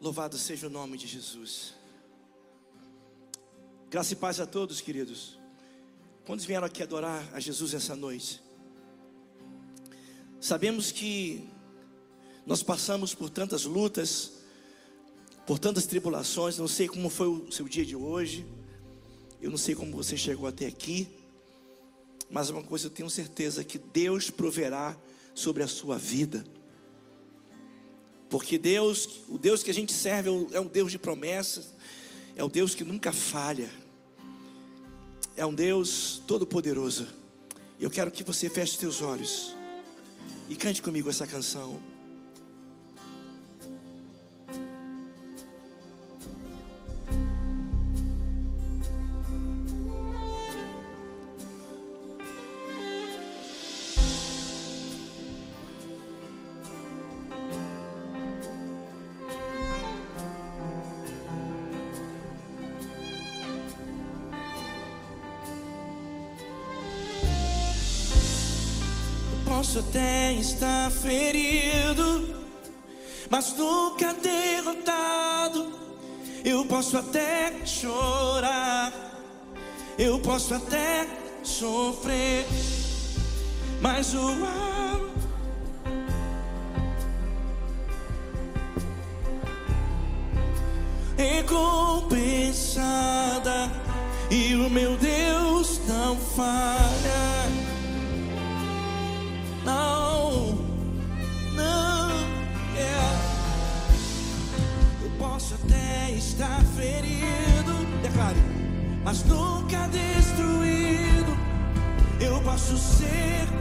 Louvado seja o nome de Jesus. Graça e paz a todos, queridos. Quantos vieram aqui adorar a Jesus essa noite? Sabemos que nós passamos por tantas lutas, por tantas tribulações. Não sei como foi o seu dia de hoje. Eu não sei como você chegou até aqui. Mas uma coisa eu tenho certeza que Deus proverá sobre a sua vida. Porque Deus, o Deus que a gente serve é um Deus de promessas, é o Deus que nunca falha, é um Deus todo-poderoso. Eu quero que você feche seus olhos e cante comigo essa canção. Estar ferido, mas nunca derrotado. Eu posso até chorar, eu posso até sofrer, mas o amor recompensada e o meu Deus não falha. Ferido, declare, mas nunca destruído. Eu posso ser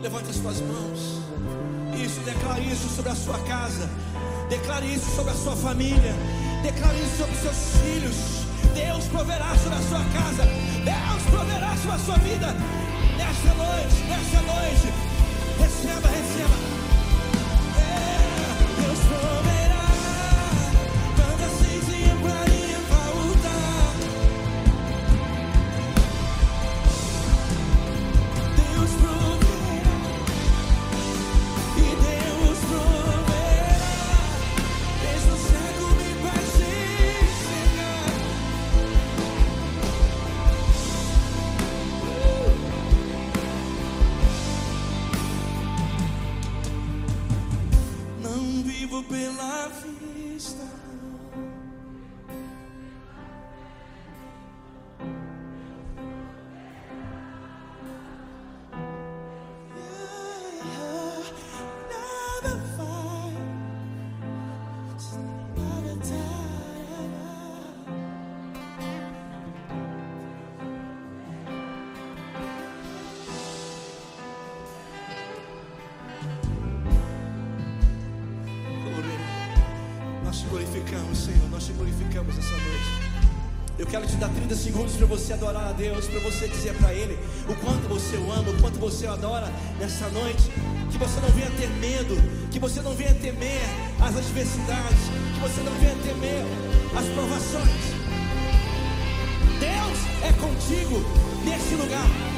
Levante as suas mãos. Isso, declare isso sobre a sua casa. Declare isso sobre a sua família. Declare isso sobre os seus filhos. Deus proverá sobre a sua casa. Deus proverá sobre a sua vida. Nessa noite, nessa noite. Receba, receba. Você adorar a Deus, para você dizer para Ele o quanto você o ama, o quanto você o adora nessa noite. Que você não venha ter medo, que você não venha temer as adversidades, que você não venha temer as provações. Deus é contigo nesse lugar.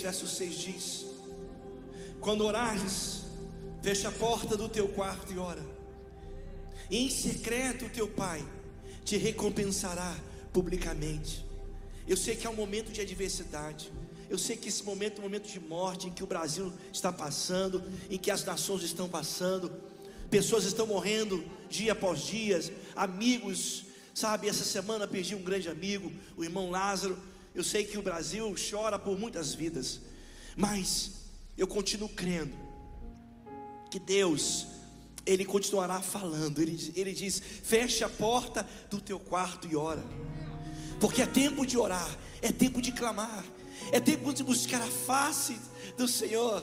Capítulo 6, verso 6 diz: Quando orares, fecha a porta do teu quarto e ora. E em secreto teu pai te recompensará publicamente. Eu sei que é um momento de adversidade. Eu sei que esse momento é um momento de morte em que o Brasil está passando, em que as nações estão passando, pessoas estão morrendo dia após dia, amigos, sabe? Essa semana perdi um grande amigo, o irmão Lázaro. Eu sei que o Brasil chora por muitas vidas, mas eu continuo crendo que Deus, Ele continuará falando. Ele, ele diz: feche a porta do teu quarto e ora, porque é tempo de orar, é tempo de clamar, é tempo de buscar a face do Senhor.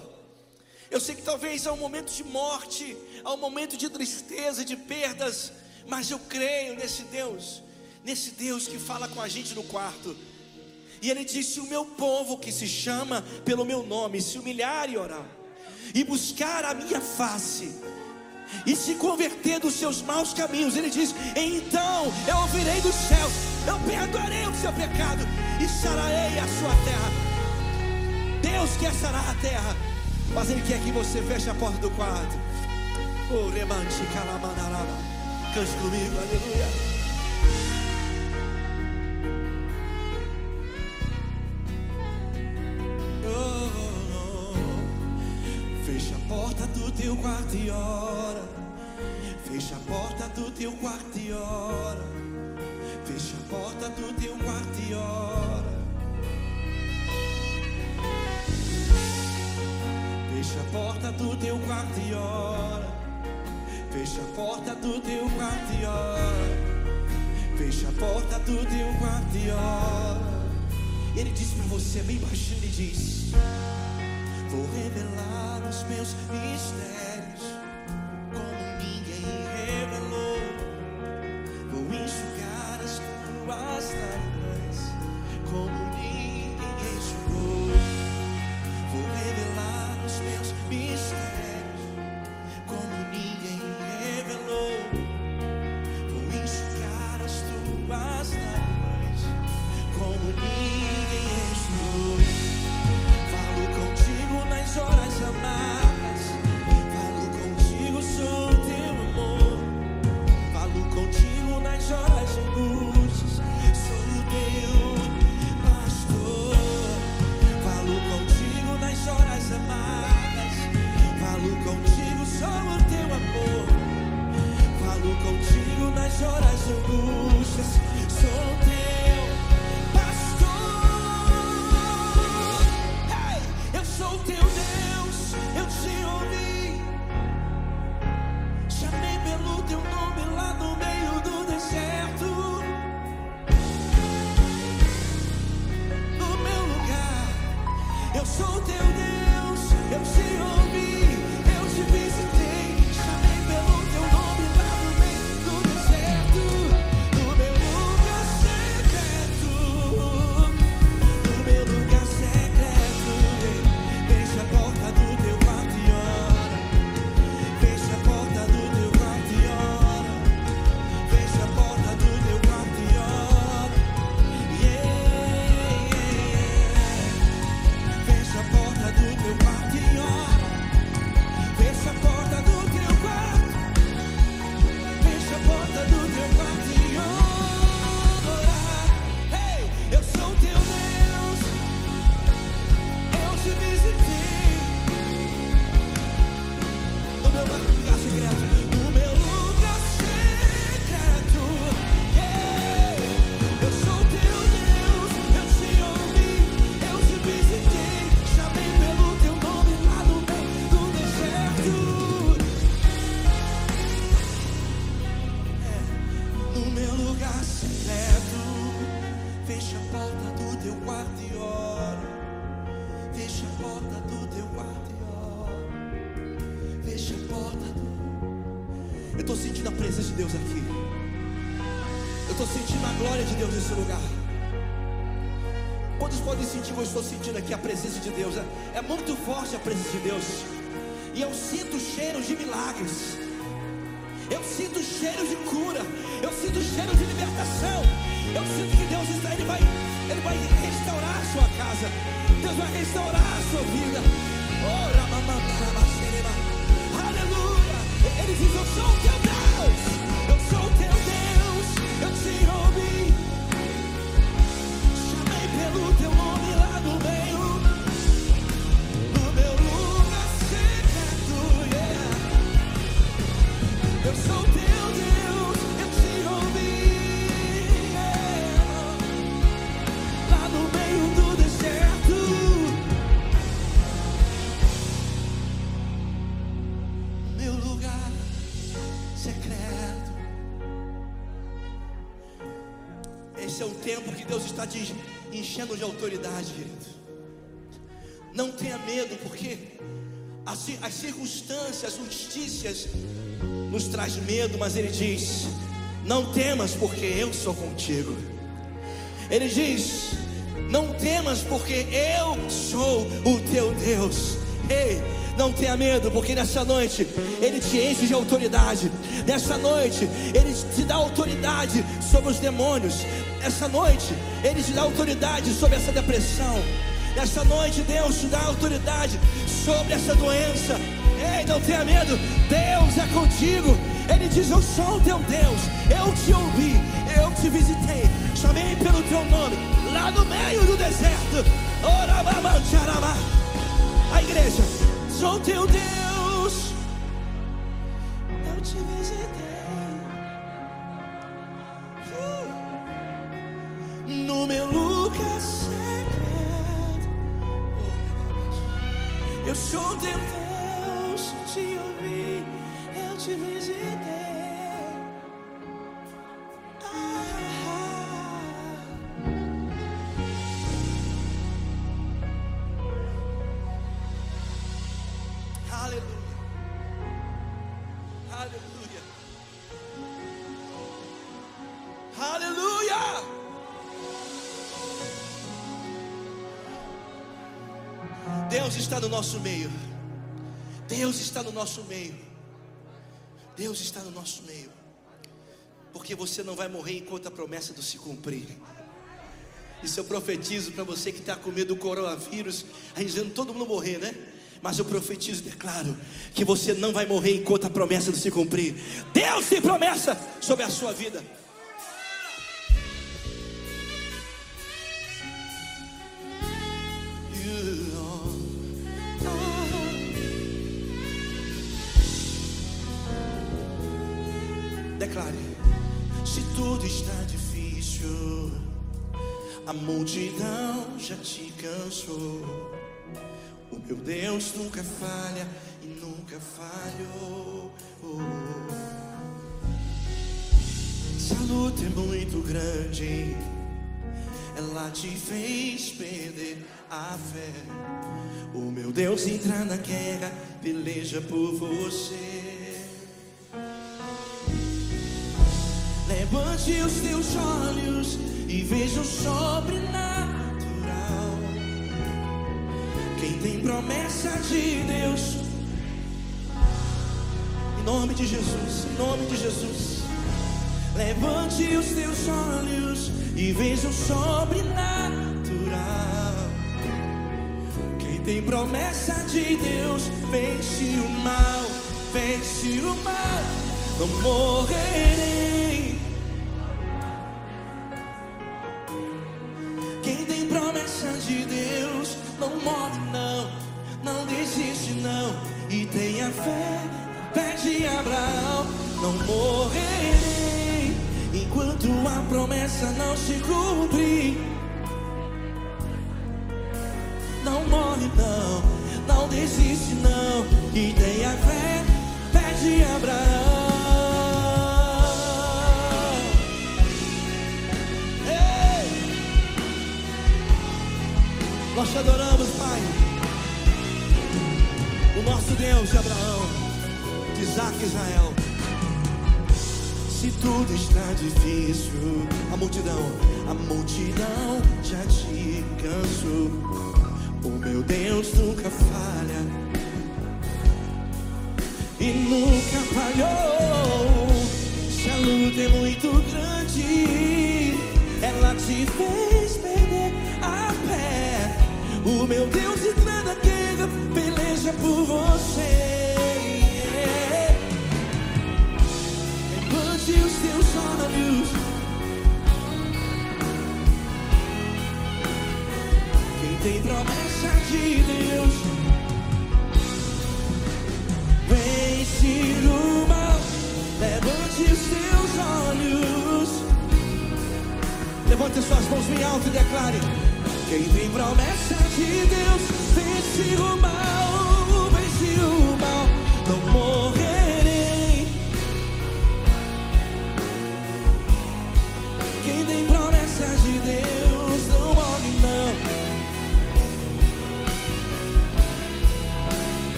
Eu sei que talvez há um momento de morte, há um momento de tristeza, de perdas, mas eu creio nesse Deus, nesse Deus que fala com a gente no quarto. E ele disse: O meu povo que se chama pelo meu nome, se humilhar e orar, e buscar a minha face, e se converter dos seus maus caminhos, ele diz: Então eu ouvirei dos céus, eu perdoarei o seu pecado e sararei a sua terra. Deus quer sarar a terra, mas Ele quer que você feche a porta do quarto. Oh, remante, calamanaraba. Cante comigo, aleluia. Teu quarto e ora. Fecha a porta do teu quarto e ora. Fecha a porta do teu quarto e ora. Fecha a porta do teu quarto e ora. Fecha a porta do teu quarto e ora. Fecha a porta do teu quarto e ora. Ele diz para você bem baixinho, ele diz. Vou revelar os meus mistérios Deus está te enchendo de autoridade, querido. Não tenha medo, porque as, as circunstâncias, as notícias nos traz medo, mas ele diz: Não temas, porque eu sou contigo. Ele diz: Não temas, porque eu sou o teu Deus. Ei, não tenha medo, porque nessa noite ele te enche de autoridade. Nessa noite ele te dá autoridade sobre os demônios. Nessa noite ele te dá autoridade sobre essa depressão. Nessa noite Deus te dá autoridade sobre essa doença. Ei, não tenha medo, Deus é contigo. Ele diz: Eu sou o teu Deus. Eu te ouvi, eu te visitei, chamei pelo teu nome, lá no meio do deserto. A igreja, sou teu Deus. No nosso meio. Deus está no nosso meio. Deus está no nosso meio. Porque você não vai morrer enquanto a promessa não se cumprir. Isso eu profetizo para você que está com medo do coronavírus. A gente vendo todo mundo morrer, né? Mas eu profetizo declaro que você não vai morrer enquanto a promessa não se cumprir. Deus tem promessa sobre a sua vida. Difícil, a multidão já te cansou. O meu Deus nunca falha e nunca falhou. Se a luta é muito grande, ela te fez perder a fé. O meu Deus entra na guerra, peleja por você. Levante os teus olhos e veja o sobrenatural. Quem tem promessa de Deus, em nome de Jesus, em nome de Jesus. Levante os teus olhos e veja o sobrenatural. Quem tem promessa de Deus, vence o mal, vence o mal. Não morrerei. Promessa de Deus, não morre não, não desiste não. E tenha fé, fé de Abraão, não morrerei enquanto a promessa não se cumprir. Não morre não, não desiste não. E tenha adoramos, Pai. O nosso Deus de Abraão, de Isaac e Israel. Se tudo está difícil, a multidão, a multidão já te cansou. O meu Deus nunca falha e nunca falhou. Se a luta é muito grande, ela te fez Meu Deus entra na guerra, peleja por você. Levante os teus olhos. Quem tem promessa de Deus, vence o mal. Levante os teus olhos. Levante suas mãos bem alto e declare. Quem tem promessa de Deus, vence o mal, vence o.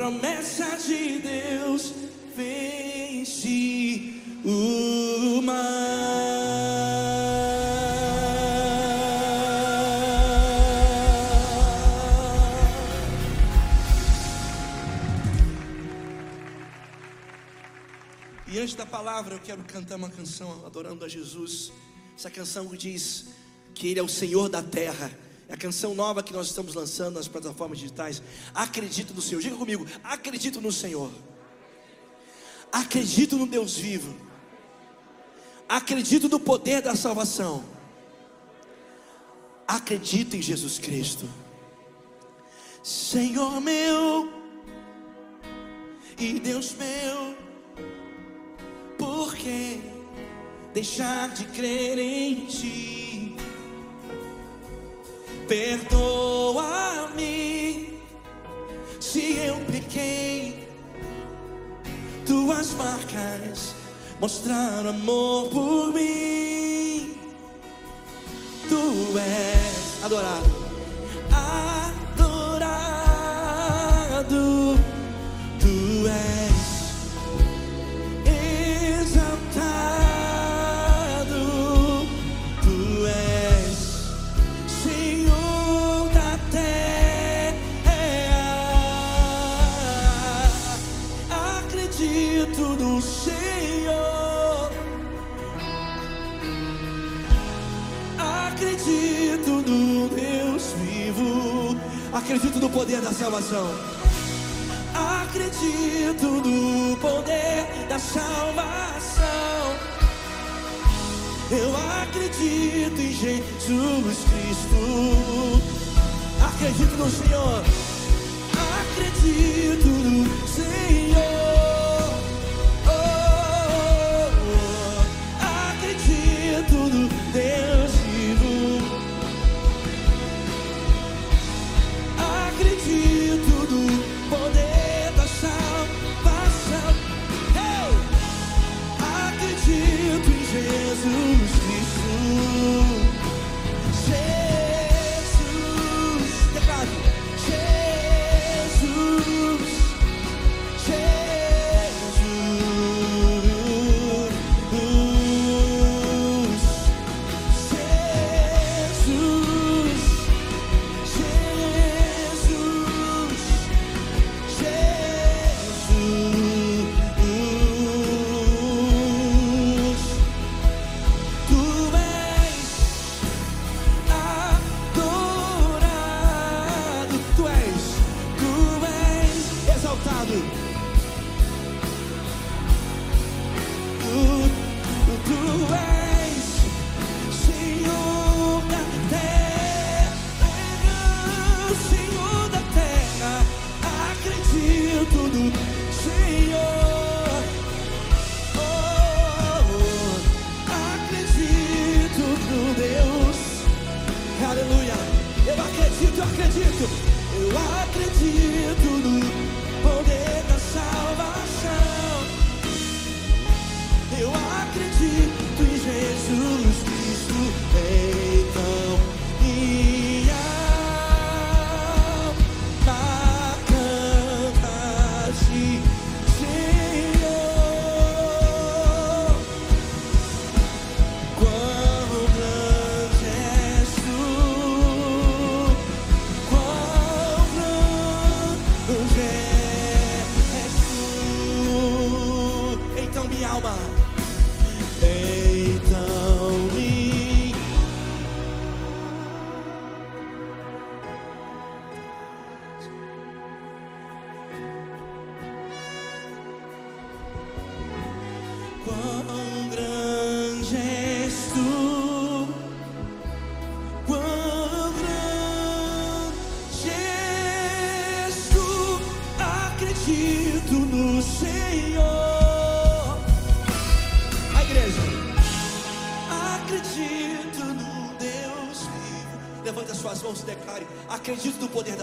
promessa de Deus vence o mal. E antes da palavra, eu quero cantar uma canção adorando a Jesus. Essa canção diz que Ele é o Senhor da terra. A canção nova que nós estamos lançando nas plataformas digitais. Acredito no Senhor. Diga comigo: acredito no Senhor. Acredito no Deus vivo. Acredito no poder da salvação. Acredito em Jesus Cristo. Senhor meu e Deus meu, por que deixar de crer em Ti? Perdoa-me se eu pequei. Tuas marcas mostraram amor por mim. Tu és adorado, adorado. Acredito no poder da salvação. Acredito no poder da salvação. Eu acredito em Jesus Cristo. Acredito no Senhor. Acredito no Senhor.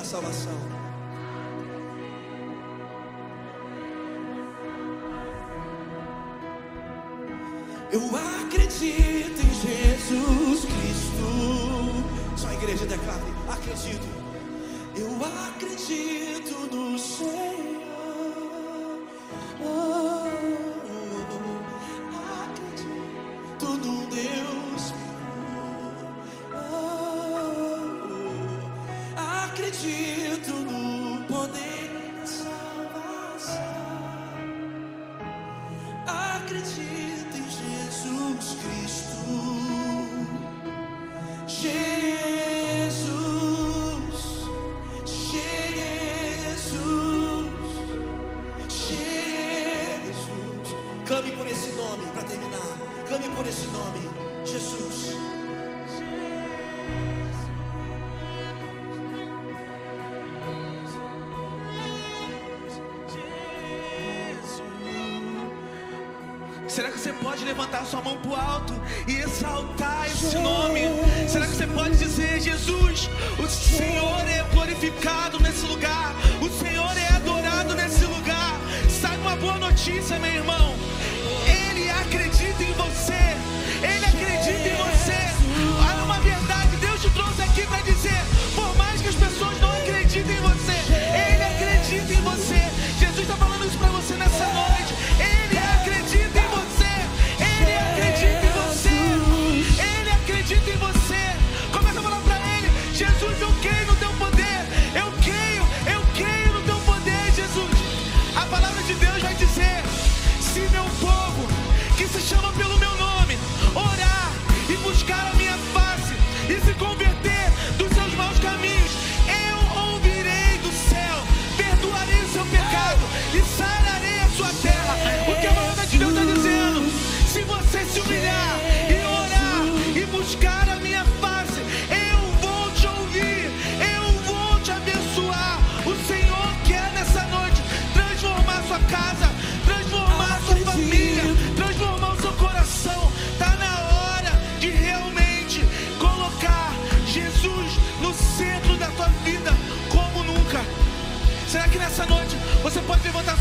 salvação. Será que você pode levantar sua mão para o alto e exaltar esse nome? Será que você pode dizer, Jesus, o Senhor é glorificado nesse lugar, o Senhor é adorado nesse lugar? Sai uma boa notícia, meu irmão. Ele acredita em você.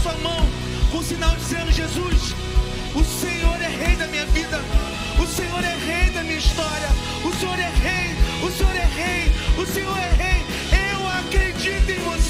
sua mão com o sinal dizendo: Jesus, o Senhor é rei da minha vida, o Senhor é rei da minha história, o Senhor é rei, o Senhor é rei, o Senhor é rei. Eu acredito em você.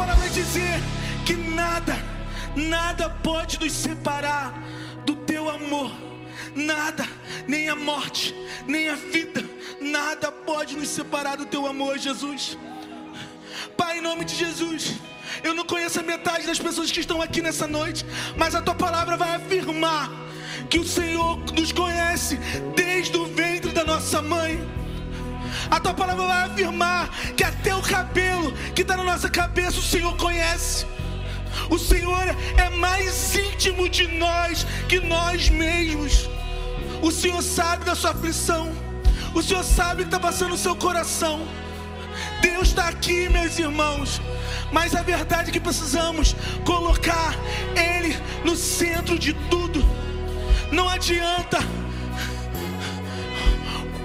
para me dizer que nada, nada pode nos separar do teu amor. Nada, nem a morte, nem a vida, nada pode nos separar do teu amor, Jesus. Pai, em nome de Jesus. Eu não conheço a metade das pessoas que estão aqui nessa noite, mas a tua palavra vai afirmar que o Senhor nos conhece desde o ventre da nossa mãe. A tua palavra vai afirmar que até o cabelo que está na nossa cabeça o Senhor conhece. O Senhor é mais íntimo de nós que nós mesmos. O Senhor sabe da sua aflição. O Senhor sabe o que está passando no seu coração. Deus está aqui, meus irmãos. Mas a verdade é que precisamos colocar Ele no centro de tudo. Não adianta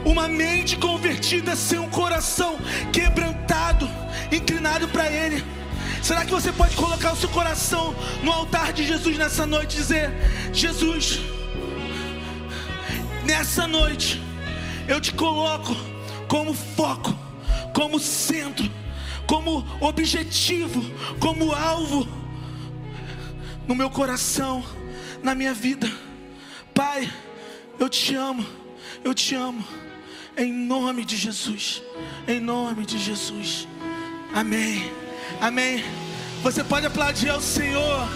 uma mente convertida sem um coração quebrantado, inclinado para Ele. Será que você pode colocar o seu coração no altar de Jesus nessa noite e dizer: Jesus, nessa noite eu te coloco como foco, como centro, como objetivo, como alvo no meu coração, na minha vida. Pai, eu te amo, eu te amo. Em nome de Jesus. Em nome de Jesus. Amém. Amém. Você pode aplaudir ao Senhor.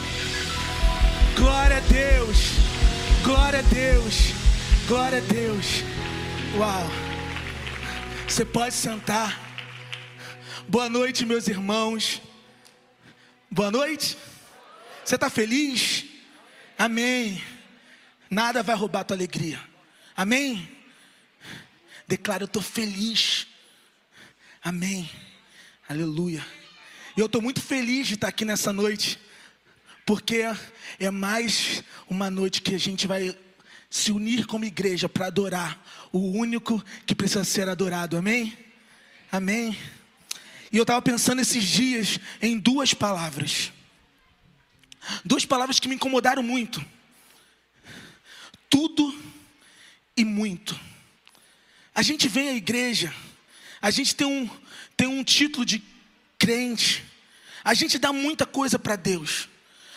Glória a Deus. Glória a Deus. Glória a Deus. Uau. Você pode sentar. Boa noite, meus irmãos. Boa noite. Você está feliz? Amém. Nada vai roubar a tua alegria. Amém. Declara, eu estou feliz. Amém. Aleluia. E eu estou muito feliz de estar aqui nessa noite, porque é mais uma noite que a gente vai se unir como igreja para adorar o único que precisa ser adorado. Amém? Amém. E eu estava pensando esses dias em duas palavras. Duas palavras que me incomodaram muito. Tudo e muito. A gente vem à igreja, a gente tem um, tem um título de crente, a gente dá muita coisa para Deus,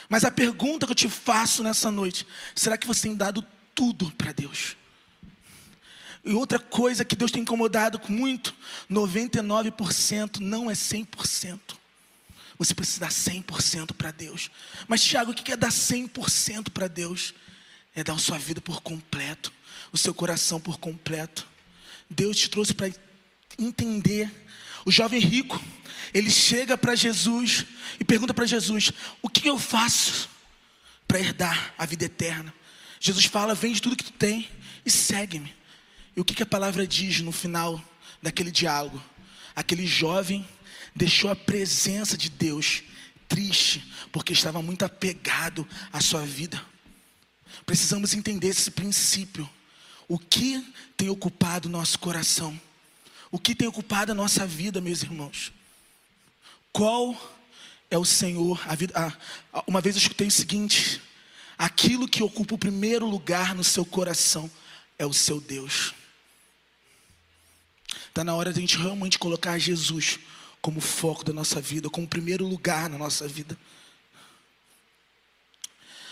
mas a pergunta que eu te faço nessa noite: será que você tem dado tudo para Deus? E outra coisa que Deus tem incomodado muito: 99% não é 100%. Você precisa dar 100% para Deus. Mas, Tiago, o que é dar 100% para Deus? É dar a sua vida por completo, o seu coração por completo. Deus te trouxe para entender. O jovem rico, ele chega para Jesus e pergunta para Jesus: O que eu faço para herdar a vida eterna? Jesus fala: Vende tudo que tu tem e segue-me. E o que, que a palavra diz no final daquele diálogo? Aquele jovem deixou a presença de Deus triste, porque estava muito apegado à sua vida. Precisamos entender esse princípio. O que tem ocupado nosso coração? O que tem ocupado a nossa vida, meus irmãos? Qual é o Senhor? Vida, a, uma vez eu escutei o seguinte: aquilo que ocupa o primeiro lugar no seu coração é o seu Deus. Está na hora de a gente realmente colocar Jesus como foco da nossa vida, como primeiro lugar na nossa vida.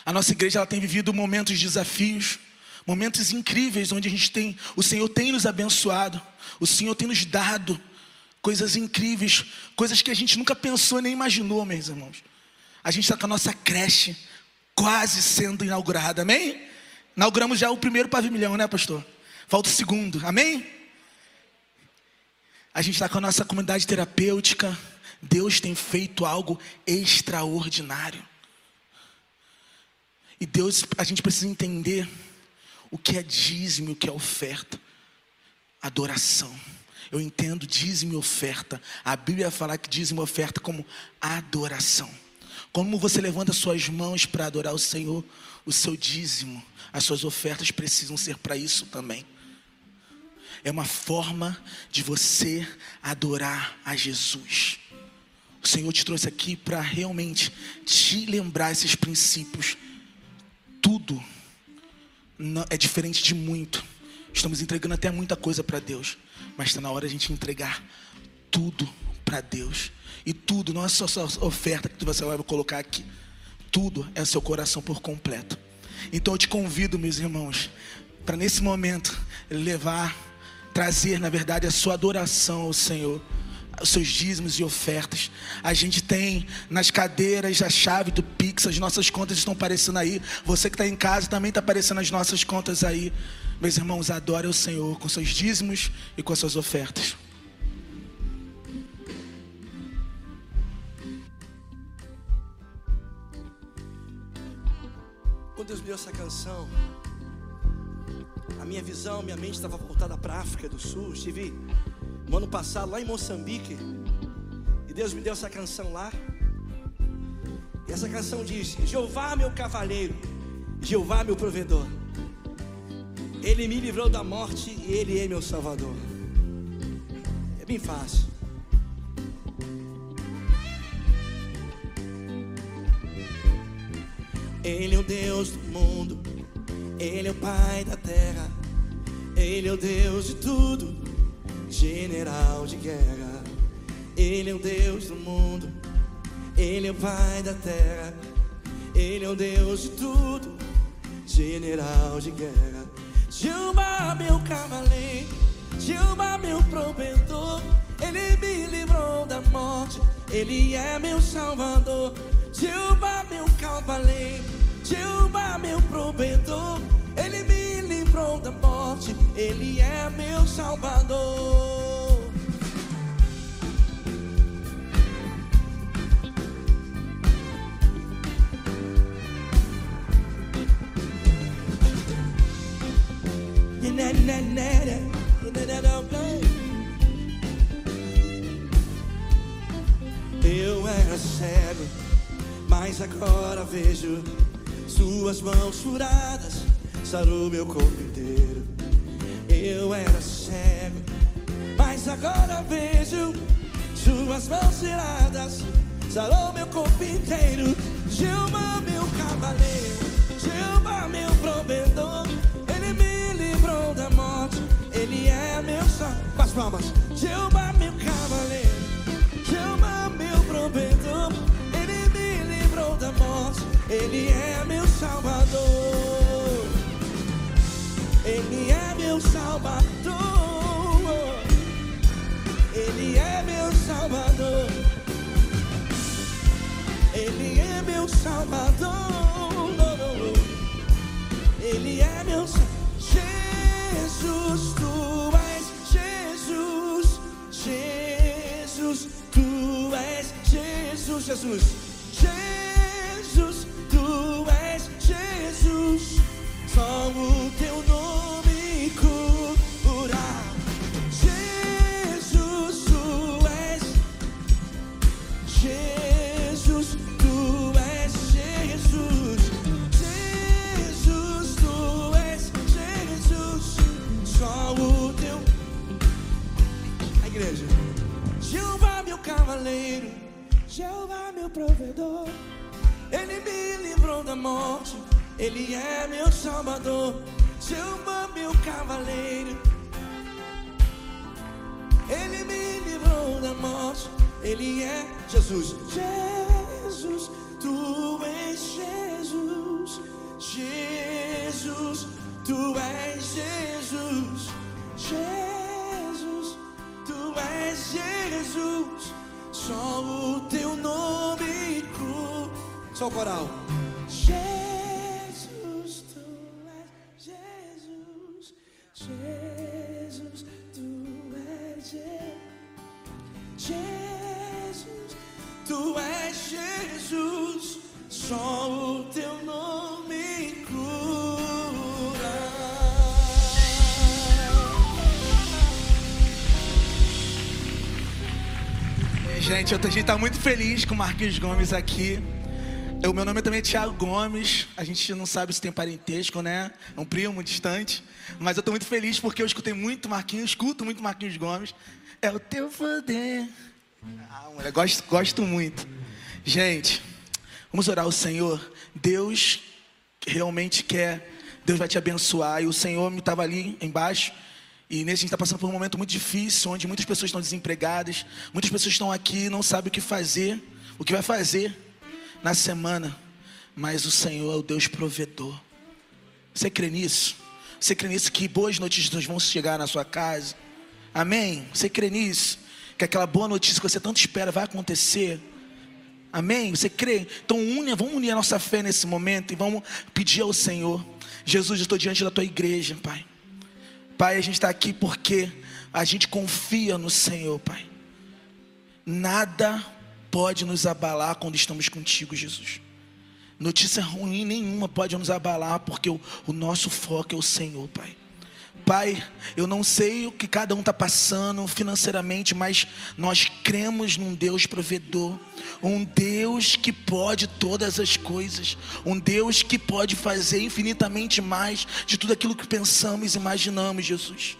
A nossa igreja ela tem vivido momentos de desafios, momentos incríveis onde a gente tem, o Senhor tem nos abençoado, o Senhor tem nos dado coisas incríveis, coisas que a gente nunca pensou nem imaginou, meus irmãos. A gente está com a nossa creche quase sendo inaugurada, amém? Inauguramos já o primeiro pavilhão, né, pastor? Falta o segundo, amém? A gente está com a nossa comunidade terapêutica. Deus tem feito algo extraordinário. E Deus, a gente precisa entender o que é dízimo, o que é oferta. Adoração. Eu entendo dízimo e oferta. A Bíblia fala que dízimo e oferta como adoração. Como você levanta suas mãos para adorar o Senhor, o seu dízimo, as suas ofertas precisam ser para isso também. É uma forma de você adorar a Jesus. O Senhor te trouxe aqui para realmente te lembrar esses princípios. Tudo é diferente de muito. Estamos entregando até muita coisa para Deus, mas está na hora de a gente entregar tudo para Deus. E tudo, não é só a oferta que você vai colocar aqui. Tudo é seu coração por completo. Então eu te convido, meus irmãos, para nesse momento levar, trazer, na verdade, a sua adoração ao Senhor os seus dízimos e ofertas. A gente tem nas cadeiras a chave do Pix, as nossas contas estão aparecendo aí. Você que está em casa também está aparecendo as nossas contas aí. Meus irmãos, adore o Senhor com seus dízimos e com as suas ofertas. Quando Deus me deu essa canção, a minha visão, minha mente estava voltada para a África do Sul. Estive no ano passado lá em Moçambique. E Deus me deu essa canção lá. E essa canção diz: Jeová meu cavaleiro, Jeová meu provedor. Ele me livrou da morte e Ele é meu salvador. É bem fácil. Ele é o Deus do mundo, Ele é o Pai da terra, Ele é o Deus de tudo, general de guerra. Ele é o Deus do mundo, Ele é o Pai da terra, Ele é o Deus de tudo, general de guerra. Jeová, meu cavaleiro, Jeová, meu provedor, Ele me livrou da morte, Ele é meu salvador. Jeová, meu cavaleiro, Jeová, meu provedor, Ele me livrou da morte, Ele é meu salvador. Eu era cego, mas agora vejo suas mãos furadas, sarou meu corpo. Eu era cego, mas agora vejo suas mãos furadas, sarou meu corpo inteiro. Jeová, meu cavaleiro, Jeová, meu provedor, ele me livrou da morte, ele é meu só. Com as palmas, Jeová, meu cavaleiro, Jeová, meu provedor, ele me livrou da morte, ele é meu salvador, ele é meu salvador. Ele é meu salvador. Ele é meu Jesus, tu és Jesus. Jesus, tu és Jesus, Jesus. Jesus, tu és Jesus. Só o teu nome Jeová, meu provedor. Ele me livrou da morte. Ele é meu salvador. Jeová, meu cavaleiro. Ele me livrou da morte. Ele é Jesus. Jesus, tu és Jesus. Jesus, tu és Jesus. Jesus, tu és Jesus. Só o teu nome cru. Só o coral. Jesus, tu és Jesus. Jesus, tu és Jesus. Jesus, tu és Jesus, só o teu nome cura. Gente, a gente tá muito feliz com o Marquinhos Gomes aqui. O meu nome também é Thiago Gomes. A gente não sabe se tem parentesco, né? É um primo distante. Mas eu tô muito feliz porque eu escutei muito Marquinhos, escuto muito Marquinhos Gomes. É o teu poder. Ah, mulher, gosto, gosto muito. Gente, vamos orar ao Senhor. Deus realmente quer, Deus vai te abençoar. E o Senhor me estava ali embaixo. E nesse a gente está passando por um momento muito difícil, onde muitas pessoas estão desempregadas, muitas pessoas estão aqui e não sabem o que fazer, o que vai fazer na semana. Mas o Senhor é o Deus provedor. Você crê nisso? Você crê nisso que boas notícias vão chegar na sua casa? Amém? Você crê nisso? Que aquela boa notícia que você tanto espera vai acontecer? Amém? Você crê? Então une, vamos unir a nossa fé nesse momento e vamos pedir ao Senhor. Jesus, eu estou diante da tua igreja, Pai. Pai, a gente está aqui porque a gente confia no Senhor, Pai. Nada pode nos abalar quando estamos contigo, Jesus. Notícia ruim nenhuma pode nos abalar, porque o, o nosso foco é o Senhor, Pai. Pai, eu não sei o que cada um está passando financeiramente, mas nós cremos num Deus provedor, um Deus que pode todas as coisas, um Deus que pode fazer infinitamente mais de tudo aquilo que pensamos e imaginamos, Jesus.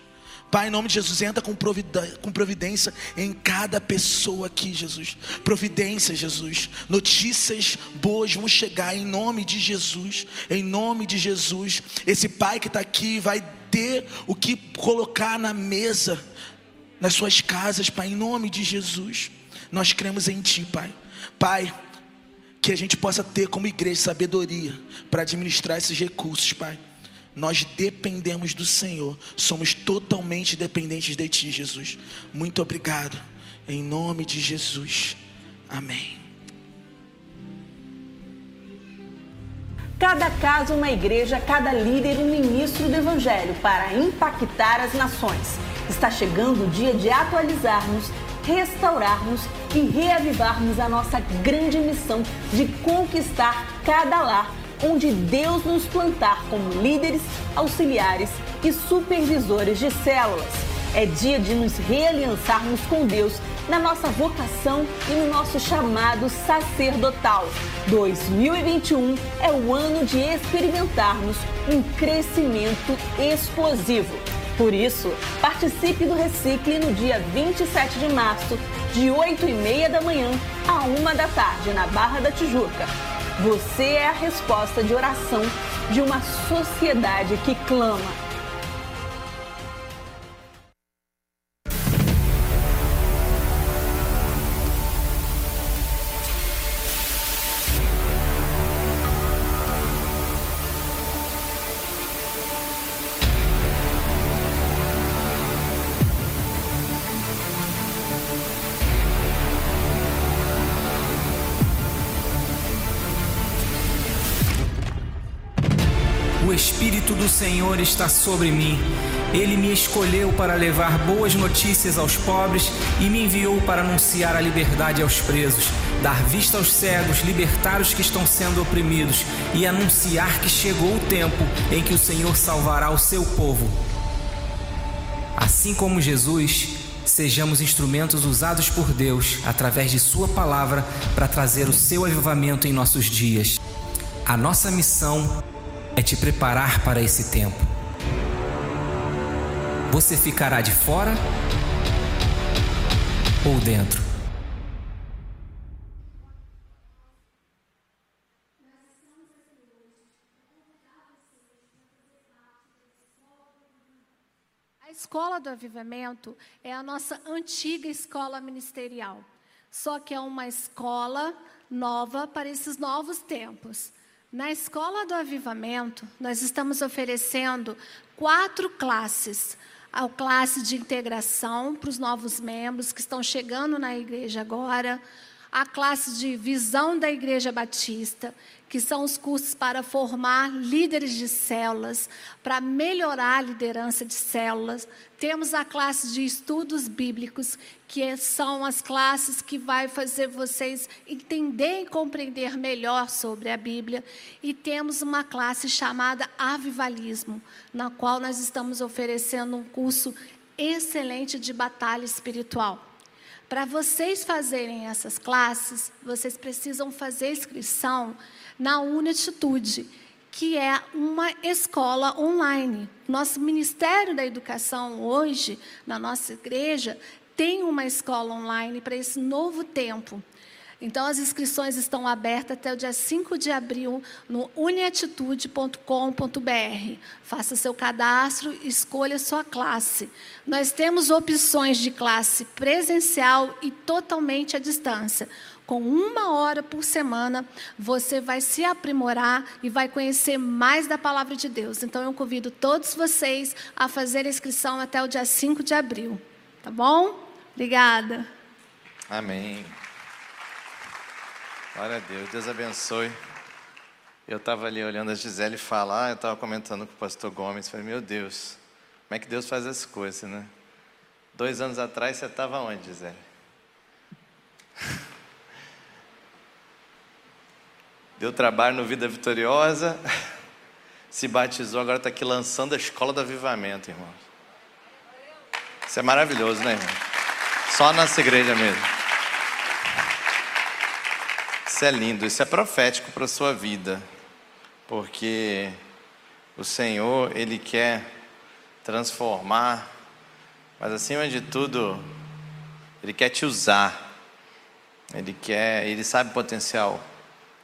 Pai, em nome de Jesus, entra com providência, com providência em cada pessoa aqui, Jesus. Providência, Jesus. Notícias boas vão chegar em nome de Jesus. Em nome de Jesus. Esse pai que está aqui vai ter o que colocar na mesa, nas suas casas, Pai, em nome de Jesus. Nós cremos em Ti, Pai. Pai, que a gente possa ter como igreja sabedoria para administrar esses recursos, Pai. Nós dependemos do Senhor, somos totalmente dependentes de Ti, Jesus. Muito obrigado, em nome de Jesus. Amém. Cada casa uma igreja, cada líder um ministro do Evangelho para impactar as nações. Está chegando o dia de atualizarmos, restaurarmos e reavivarmos a nossa grande missão de conquistar cada lar onde Deus nos plantar como líderes, auxiliares e supervisores de células. É dia de nos realiançarmos com Deus na nossa vocação e no nosso chamado sacerdotal. 2021 é o ano de experimentarmos um crescimento explosivo. Por isso, participe do Recicle no dia 27 de março, de 8 e meia da manhã a 1 da tarde, na Barra da Tijuca. Você é a resposta de oração de uma sociedade que clama Senhor está sobre mim. Ele me escolheu para levar boas notícias aos pobres e me enviou para anunciar a liberdade aos presos, dar vista aos cegos, libertar os que estão sendo oprimidos e anunciar que chegou o tempo em que o Senhor salvará o seu povo. Assim como Jesus, sejamos instrumentos usados por Deus através de Sua palavra para trazer o seu avivamento em nossos dias. A nossa missão é te preparar para esse tempo. Você ficará de fora ou dentro? A escola do avivamento é a nossa antiga escola ministerial, só que é uma escola nova para esses novos tempos. Na Escola do Avivamento, nós estamos oferecendo quatro classes. A classe de integração para os novos membros que estão chegando na igreja agora, a classe de visão da Igreja Batista, que são os cursos para formar líderes de células, para melhorar a liderança de células. Temos a classe de estudos bíblicos, que são as classes que vai fazer vocês entender e compreender melhor sobre a Bíblia. E temos uma classe chamada Avivalismo, na qual nós estamos oferecendo um curso excelente de batalha espiritual. Para vocês fazerem essas classes, vocês precisam fazer inscrição na Unatitude, que é uma escola online. Nosso Ministério da Educação hoje, na nossa igreja, tem uma escola online para esse novo tempo. Então, as inscrições estão abertas até o dia 5 de abril no uniatitude.com.br. Faça seu cadastro, escolha sua classe. Nós temos opções de classe presencial e totalmente à distância. Com uma hora por semana, você vai se aprimorar e vai conhecer mais da palavra de Deus. Então, eu convido todos vocês a fazer a inscrição até o dia 5 de abril. Tá bom? Obrigada. Amém. Glória a Deus, Deus abençoe. Eu estava ali olhando a Gisele falar, eu estava comentando com o pastor Gomes, falei, meu Deus, como é que Deus faz as coisas, né? Dois anos atrás você estava onde, Gisele? deu trabalho no Vida Vitoriosa, se batizou, agora está aqui lançando a escola do avivamento, irmãos. Isso é maravilhoso, né, irmão? Só nossa igreja mesmo. Isso é lindo, isso é profético para a sua vida, porque o Senhor, Ele quer transformar, mas acima de tudo, Ele quer te usar. Ele quer, Ele sabe o potencial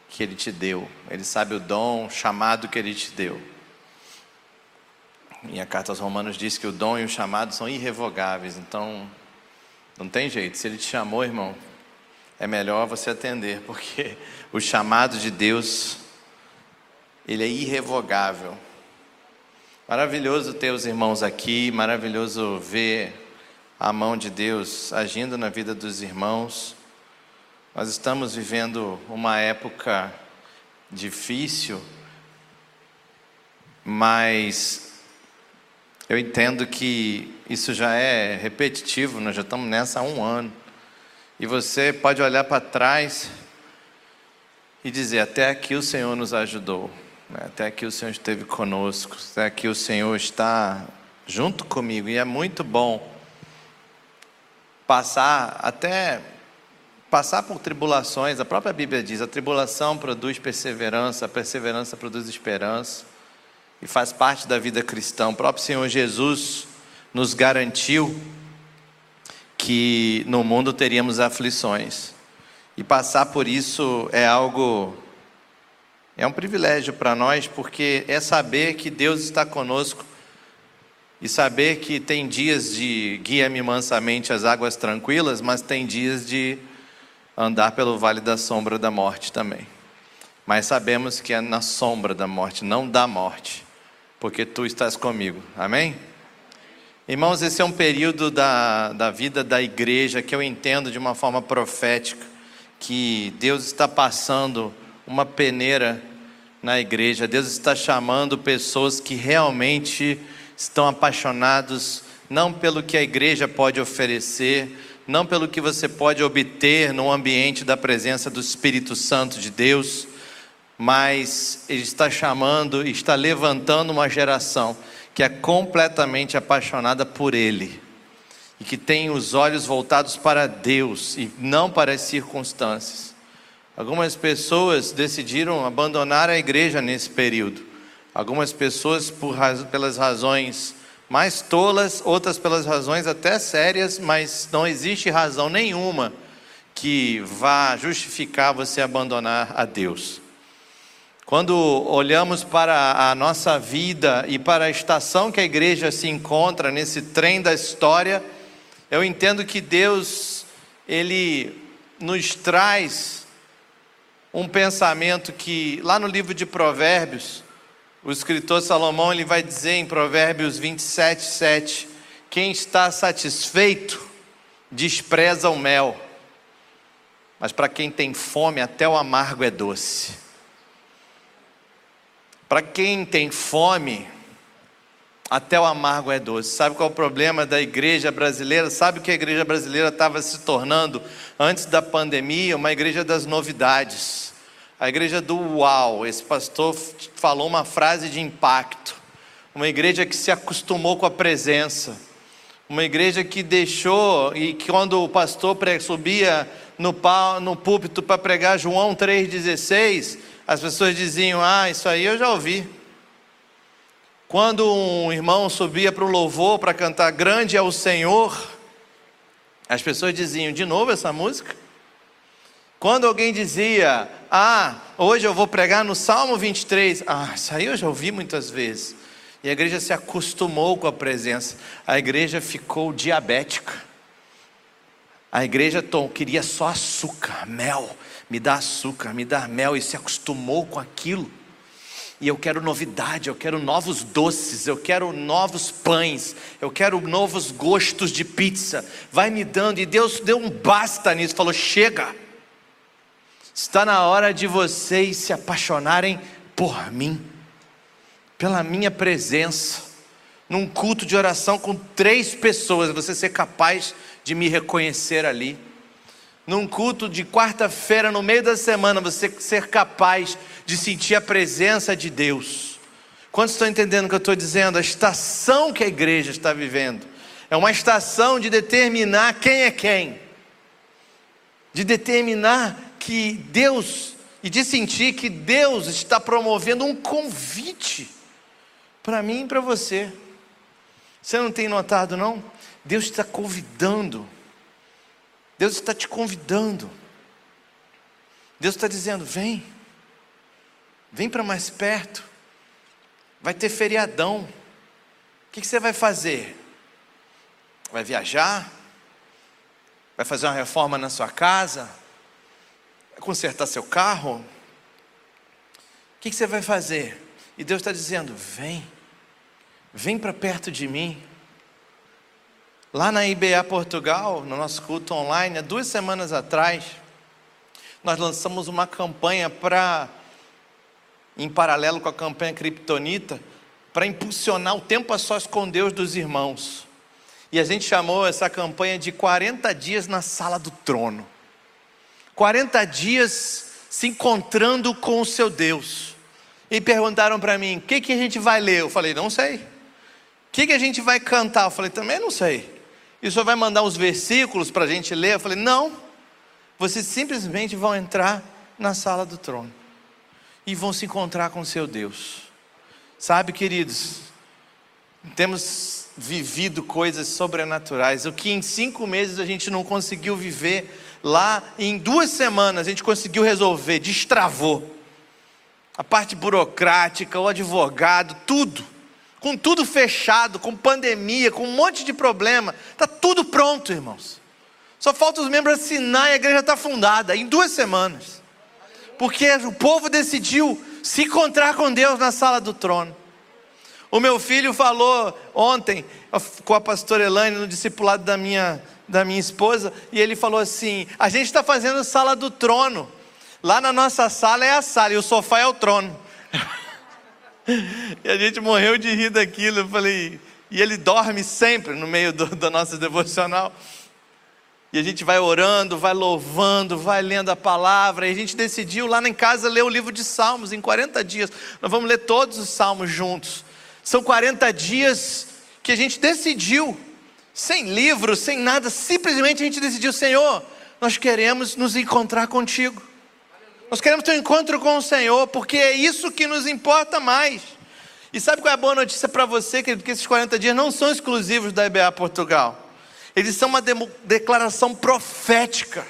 que Ele te deu, Ele sabe o dom, o chamado que Ele te deu. E a carta aos Romanos diz que o dom e o chamado são irrevogáveis, então não tem jeito. Se Ele te chamou, irmão, é melhor você atender, porque o chamado de Deus, ele é irrevogável. Maravilhoso ter os irmãos aqui, maravilhoso ver a mão de Deus agindo na vida dos irmãos. Nós estamos vivendo uma época difícil, mas eu entendo que isso já é repetitivo, nós já estamos nessa há um ano. E você pode olhar para trás e dizer: até aqui o Senhor nos ajudou, né? até aqui o Senhor esteve conosco, até aqui o Senhor está junto comigo. E é muito bom passar até passar por tribulações, a própria Bíblia diz: a tribulação produz perseverança, a perseverança produz esperança, e faz parte da vida cristã. O próprio Senhor Jesus nos garantiu que no mundo teríamos aflições, e passar por isso é algo, é um privilégio para nós, porque é saber que Deus está conosco. E saber que tem dias de guia-me mansamente às águas tranquilas, mas tem dias de andar pelo vale da sombra da morte também. Mas sabemos que é na sombra da morte, não da morte, porque tu estás comigo. Amém? Irmãos, esse é um período da, da vida da igreja que eu entendo de uma forma profética, que Deus está passando uma peneira na igreja, Deus está chamando pessoas que realmente estão apaixonados não pelo que a igreja pode oferecer, não pelo que você pode obter no ambiente da presença do Espírito Santo de Deus, mas Ele está chamando, está levantando uma geração que é completamente apaixonada por Ele e que tem os olhos voltados para Deus e não para as circunstâncias. Algumas pessoas decidiram abandonar a igreja nesse período. Algumas pessoas, por, pelas razões mais tolas, outras pelas razões até sérias, mas não existe razão nenhuma que vá justificar você abandonar a Deus. Quando olhamos para a nossa vida e para a estação que a igreja se encontra nesse trem da história, eu entendo que Deus, Ele nos traz um pensamento que, lá no livro de Provérbios, o escritor Salomão ele vai dizer em Provérbios 27, 7: Quem está satisfeito despreza o mel, mas para quem tem fome, até o amargo é doce. Para quem tem fome, até o amargo é doce. Sabe qual é o problema da igreja brasileira? Sabe que a igreja brasileira estava se tornando antes da pandemia? Uma igreja das novidades a igreja do uau, esse pastor falou uma frase de impacto. Uma igreja que se acostumou com a presença. Uma igreja que deixou, e que quando o pastor subia no, no púlpito para pregar João 3,16, as pessoas diziam: Ah, isso aí eu já ouvi. Quando um irmão subia para o louvor para cantar Grande é o Senhor, as pessoas diziam: De novo essa música? Quando alguém dizia, ah, hoje eu vou pregar no Salmo 23, ah, isso aí eu já ouvi muitas vezes. E a igreja se acostumou com a presença, a igreja ficou diabética. A igreja tom, queria só açúcar, mel, me dá açúcar, me dá mel, e se acostumou com aquilo. E eu quero novidade, eu quero novos doces, eu quero novos pães, eu quero novos gostos de pizza. Vai me dando, e Deus deu um basta nisso, falou: chega Está na hora de vocês se apaixonarem por mim, pela minha presença, num culto de oração com três pessoas, você ser capaz de me reconhecer ali. Num culto de quarta-feira, no meio da semana, você ser capaz de sentir a presença de Deus. Quantos estão entendendo o que eu estou dizendo? A estação que a igreja está vivendo é uma estação de determinar quem é quem, de determinar que Deus e de sentir que Deus está promovendo um convite para mim e para você. Você não tem notado, não? Deus está convidando. Deus está te convidando. Deus está dizendo: vem, vem para mais perto. Vai ter feriadão. O que, você vai fazer? Vai viajar? Vai fazer uma reforma na sua casa? Vai consertar seu carro? O que você vai fazer? E Deus está dizendo: vem, vem para perto de mim. Lá na IBA Portugal, no nosso culto online, há duas semanas atrás, nós lançamos uma campanha para, em paralelo com a campanha Kryptonita, para impulsionar o tempo a sós com Deus dos irmãos. E a gente chamou essa campanha de 40 dias na sala do trono. 40 dias se encontrando com o seu Deus. E perguntaram para mim: o que, que a gente vai ler? Eu falei: não sei. O que, que a gente vai cantar? Eu falei: também não sei. E o senhor vai mandar uns versículos para a gente ler? Eu falei: não. Vocês simplesmente vão entrar na sala do trono e vão se encontrar com o seu Deus. Sabe, queridos, temos vivido coisas sobrenaturais. O que em cinco meses a gente não conseguiu viver, lá em duas semanas a gente conseguiu resolver, destravou. A parte burocrática, o advogado, tudo. Com tudo fechado, com pandemia, com um monte de problema. Está tudo pronto, irmãos. Só falta os membros assinar e a igreja está fundada em duas semanas. Porque o povo decidiu se encontrar com Deus na sala do trono. O meu filho falou ontem com a pastora Elaine no discipulado da minha, da minha esposa, e ele falou assim: a gente está fazendo sala do trono. Lá na nossa sala é a sala e o sofá é o trono. e a gente morreu de rir daquilo. Eu falei, e ele dorme sempre no meio do, do nosso devocional. E a gente vai orando, vai louvando, vai lendo a palavra. E a gente decidiu lá em casa ler o livro de Salmos em 40 dias. Nós vamos ler todos os salmos juntos. São 40 dias que a gente decidiu, sem livro, sem nada, simplesmente a gente decidiu: Senhor, nós queremos nos encontrar contigo. Nós queremos ter um encontro com o Senhor, porque é isso que nos importa mais. E sabe qual é a boa notícia para você, querido? Que esses 40 dias não são exclusivos da EBA Portugal. Eles são uma declaração profética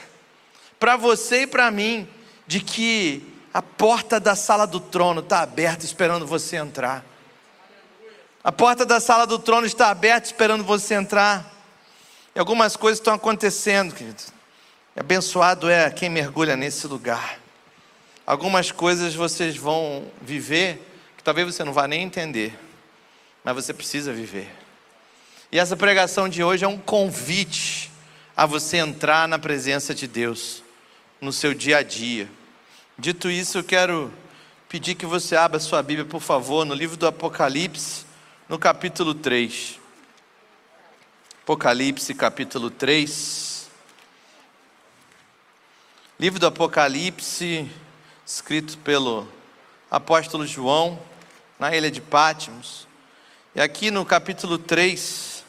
para você e para mim, de que a porta da sala do trono está aberta esperando você entrar. A porta da sala do trono está aberta esperando você entrar. E algumas coisas estão acontecendo, querido. E abençoado é quem mergulha nesse lugar. Algumas coisas vocês vão viver que talvez você não vá nem entender, mas você precisa viver. E essa pregação de hoje é um convite a você entrar na presença de Deus no seu dia a dia. Dito isso, eu quero pedir que você abra sua Bíblia, por favor, no livro do Apocalipse, no capítulo 3. Apocalipse, capítulo 3. Livro do Apocalipse, escrito pelo apóstolo João, na ilha de Pátimos. E aqui no capítulo 3,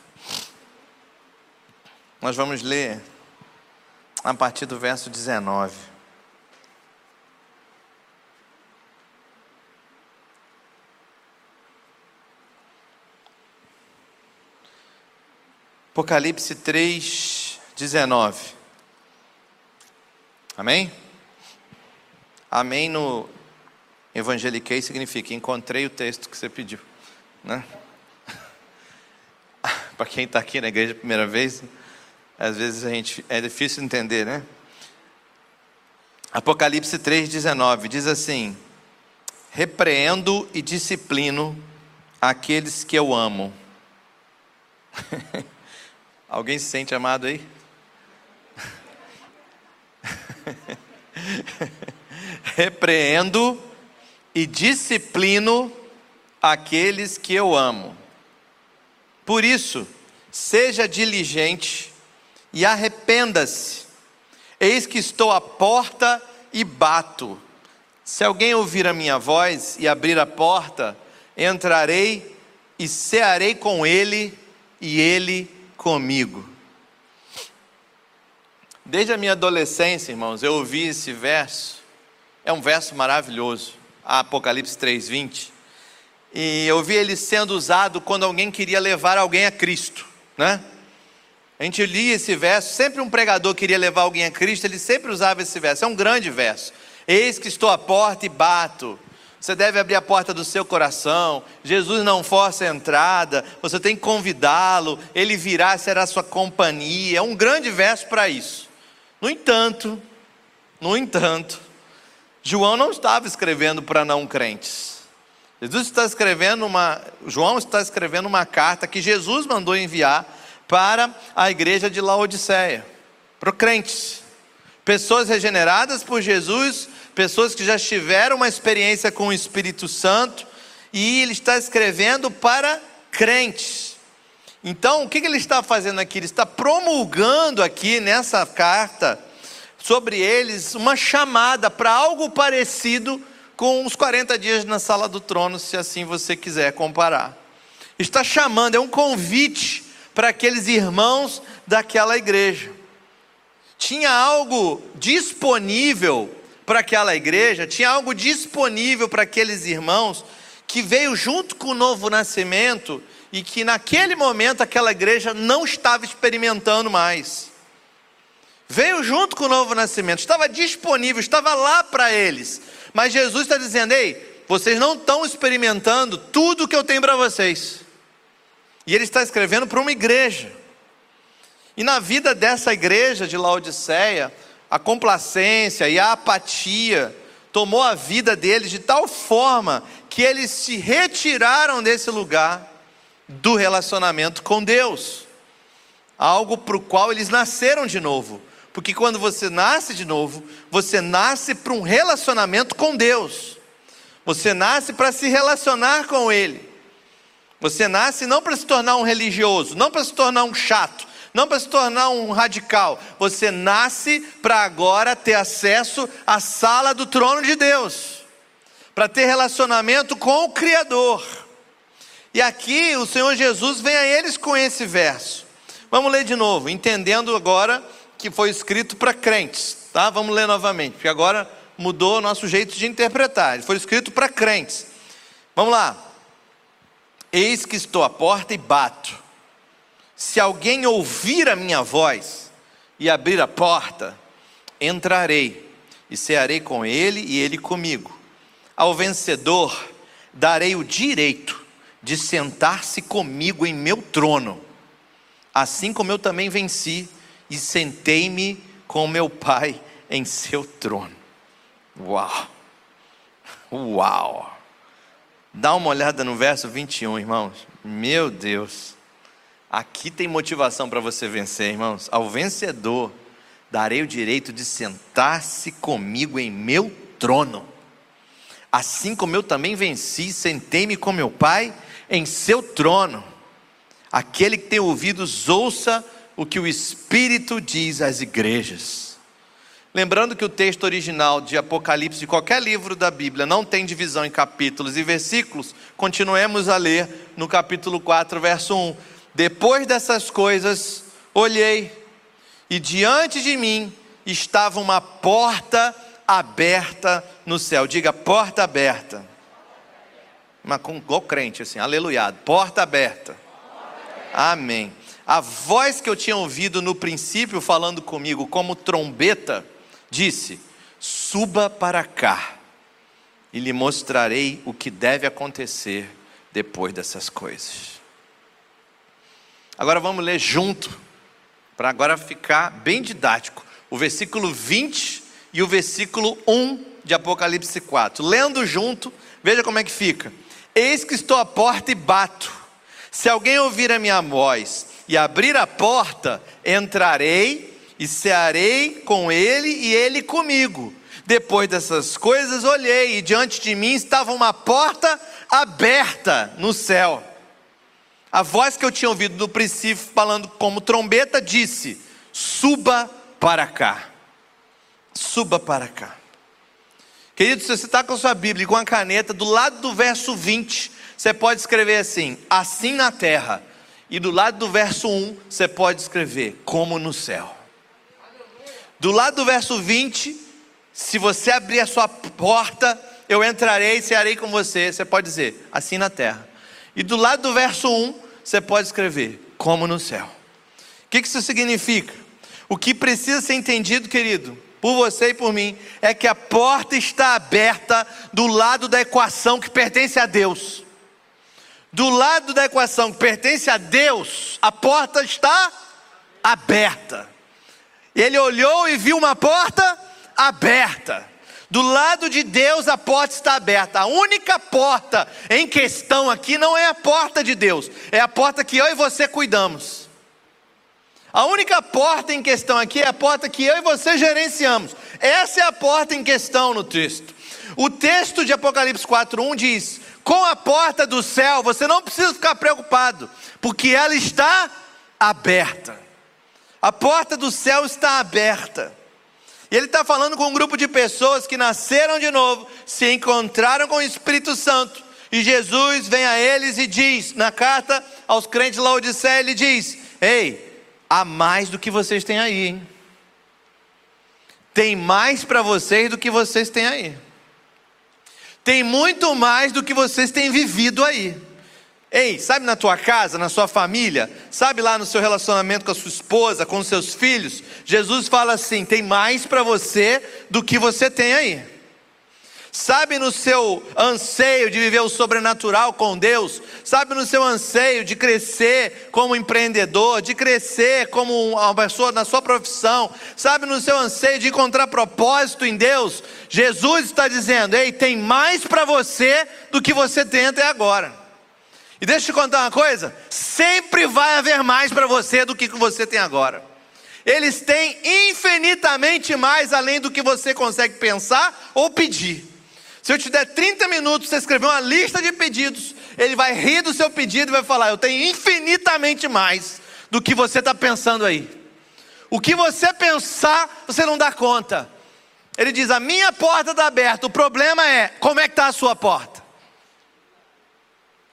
nós vamos ler a partir do verso 19. Apocalipse 3, 19. Amém? Amém no evangeliquei significa encontrei o texto que você pediu. Né? Para quem está aqui na igreja a primeira vez, às vezes a gente é difícil entender, né? Apocalipse 3,19 diz assim: Repreendo e disciplino aqueles que eu amo. Alguém se sente amado aí? Repreendo e disciplino aqueles que eu amo. Por isso, seja diligente e arrependa-se. Eis que estou à porta e bato. Se alguém ouvir a minha voz e abrir a porta, entrarei e cearei com ele e ele comigo. Desde a minha adolescência, irmãos, eu ouvi esse verso. É um verso maravilhoso, Apocalipse 3:20. E eu vi ele sendo usado quando alguém queria levar alguém a Cristo, né? A gente lia esse verso, sempre um pregador queria levar alguém a Cristo, ele sempre usava esse verso. É um grande verso. Eis que estou à porta e bato. Você deve abrir a porta do seu coração. Jesus não força a entrada. Você tem que convidá-lo. Ele virá, será sua companhia. É um grande verso para isso. No entanto, no entanto, João não estava escrevendo para não crentes. Jesus está escrevendo uma, João está escrevendo uma carta que Jesus mandou enviar para a igreja de Laodiceia, para crentes, pessoas regeneradas por Jesus, pessoas que já tiveram uma experiência com o Espírito Santo, e ele está escrevendo para crentes. Então, o que ele está fazendo aqui? Ele está promulgando aqui nessa carta sobre eles uma chamada para algo parecido com os 40 dias na sala do trono, se assim você quiser comparar. Está chamando, é um convite para aqueles irmãos daquela igreja. Tinha algo disponível para aquela igreja, tinha algo disponível para aqueles irmãos que veio junto com o novo nascimento e que naquele momento aquela igreja não estava experimentando mais. Veio junto com o novo nascimento, estava disponível, estava lá para eles. Mas Jesus está dizendo: ei, vocês não estão experimentando tudo que eu tenho para vocês. E ele está escrevendo para uma igreja. E na vida dessa igreja de Laodiceia, a complacência e a apatia tomou a vida deles de tal forma que eles se retiraram desse lugar do relacionamento com Deus, algo para o qual eles nasceram de novo. Porque quando você nasce de novo, você nasce para um relacionamento com Deus. Você nasce para se relacionar com Ele. Você nasce não para se tornar um religioso, não para se tornar um chato, não para se tornar um radical. Você nasce para agora ter acesso à sala do trono de Deus, para ter relacionamento com o Criador. E aqui o Senhor Jesus vem a eles com esse verso. Vamos ler de novo, entendendo agora que foi escrito para crentes, tá? Vamos ler novamente, porque agora mudou o nosso jeito de interpretar. Ele foi escrito para crentes. Vamos lá. Eis que estou à porta e bato. Se alguém ouvir a minha voz e abrir a porta, entrarei e cearei com ele e ele comigo. Ao vencedor darei o direito de sentar-se comigo em meu trono, assim como eu também venci e sentei-me com meu Pai em seu trono. Uau! Uau! Dá uma olhada no verso 21, irmãos. Meu Deus. Aqui tem motivação para você vencer, irmãos. Ao vencedor darei o direito de sentar-se comigo em meu trono. Assim como eu também venci, sentei-me com meu Pai em seu trono. Aquele que tem ouvidos, ouça que o Espírito diz às igrejas. Lembrando que o texto original de Apocalipse, de qualquer livro da Bíblia, não tem divisão em capítulos e versículos, continuemos a ler no capítulo 4, verso 1. Depois dessas coisas, olhei, e diante de mim estava uma porta aberta no céu. Diga, porta aberta. Mas com crente, assim, aleluia. Porta aberta. Amém. A voz que eu tinha ouvido no princípio falando comigo como trombeta, disse: Suba para cá e lhe mostrarei o que deve acontecer depois dessas coisas. Agora vamos ler junto, para agora ficar bem didático, o versículo 20 e o versículo 1 de Apocalipse 4. Lendo junto, veja como é que fica. Eis que estou à porta e bato. Se alguém ouvir a minha voz e abrir a porta, entrarei e cearei com ele e ele comigo. Depois dessas coisas, olhei e diante de mim estava uma porta aberta no céu. A voz que eu tinha ouvido no princípio, falando como trombeta, disse: Suba para cá. suba para cá. Querido, se você está com a sua Bíblia e com a caneta, do lado do verso 20, você pode escrever assim: assim na terra. E do lado do verso 1, você pode escrever: como no céu. Do lado do verso 20, se você abrir a sua porta, eu entrarei e cearei com você. Você pode dizer: assim na terra. E do lado do verso 1, você pode escrever: como no céu. O que isso significa? O que precisa ser entendido, querido, por você e por mim, é que a porta está aberta do lado da equação que pertence a Deus. Do lado da equação que pertence a Deus, a porta está aberta. Ele olhou e viu uma porta aberta. Do lado de Deus a porta está aberta. A única porta em questão aqui não é a porta de Deus, é a porta que eu e você cuidamos. A única porta em questão aqui é a porta que eu e você gerenciamos. Essa é a porta em questão no texto. O texto de Apocalipse 4:1 diz: "Com a porta do céu, você não precisa ficar preocupado, porque ela está aberta. A porta do céu está aberta. E ele está falando com um grupo de pessoas que nasceram de novo, se encontraram com o Espírito Santo. E Jesus vem a eles e diz, na carta aos crentes Laodiceia, ele diz: Ei, há mais do que vocês têm aí, hein? Tem mais para vocês do que vocês têm aí. Tem muito mais do que vocês têm vivido aí. Ei, sabe na tua casa, na sua família, sabe lá no seu relacionamento com a sua esposa, com os seus filhos, Jesus fala assim: tem mais para você do que você tem aí. Sabe no seu anseio de viver o sobrenatural com Deus, sabe no seu anseio de crescer como empreendedor, de crescer como uma pessoa na sua profissão, sabe no seu anseio de encontrar propósito em Deus, Jesus está dizendo: ei, tem mais para você do que você tem até agora. E deixa eu te contar uma coisa: sempre vai haver mais para você do que você tem agora. Eles têm infinitamente mais além do que você consegue pensar ou pedir. Se eu te der 30 minutos, você escrever uma lista de pedidos, ele vai rir do seu pedido e vai falar: Eu tenho infinitamente mais do que você está pensando aí. O que você pensar, você não dá conta. Ele diz: A minha porta está aberta. O problema é como é que está a sua porta.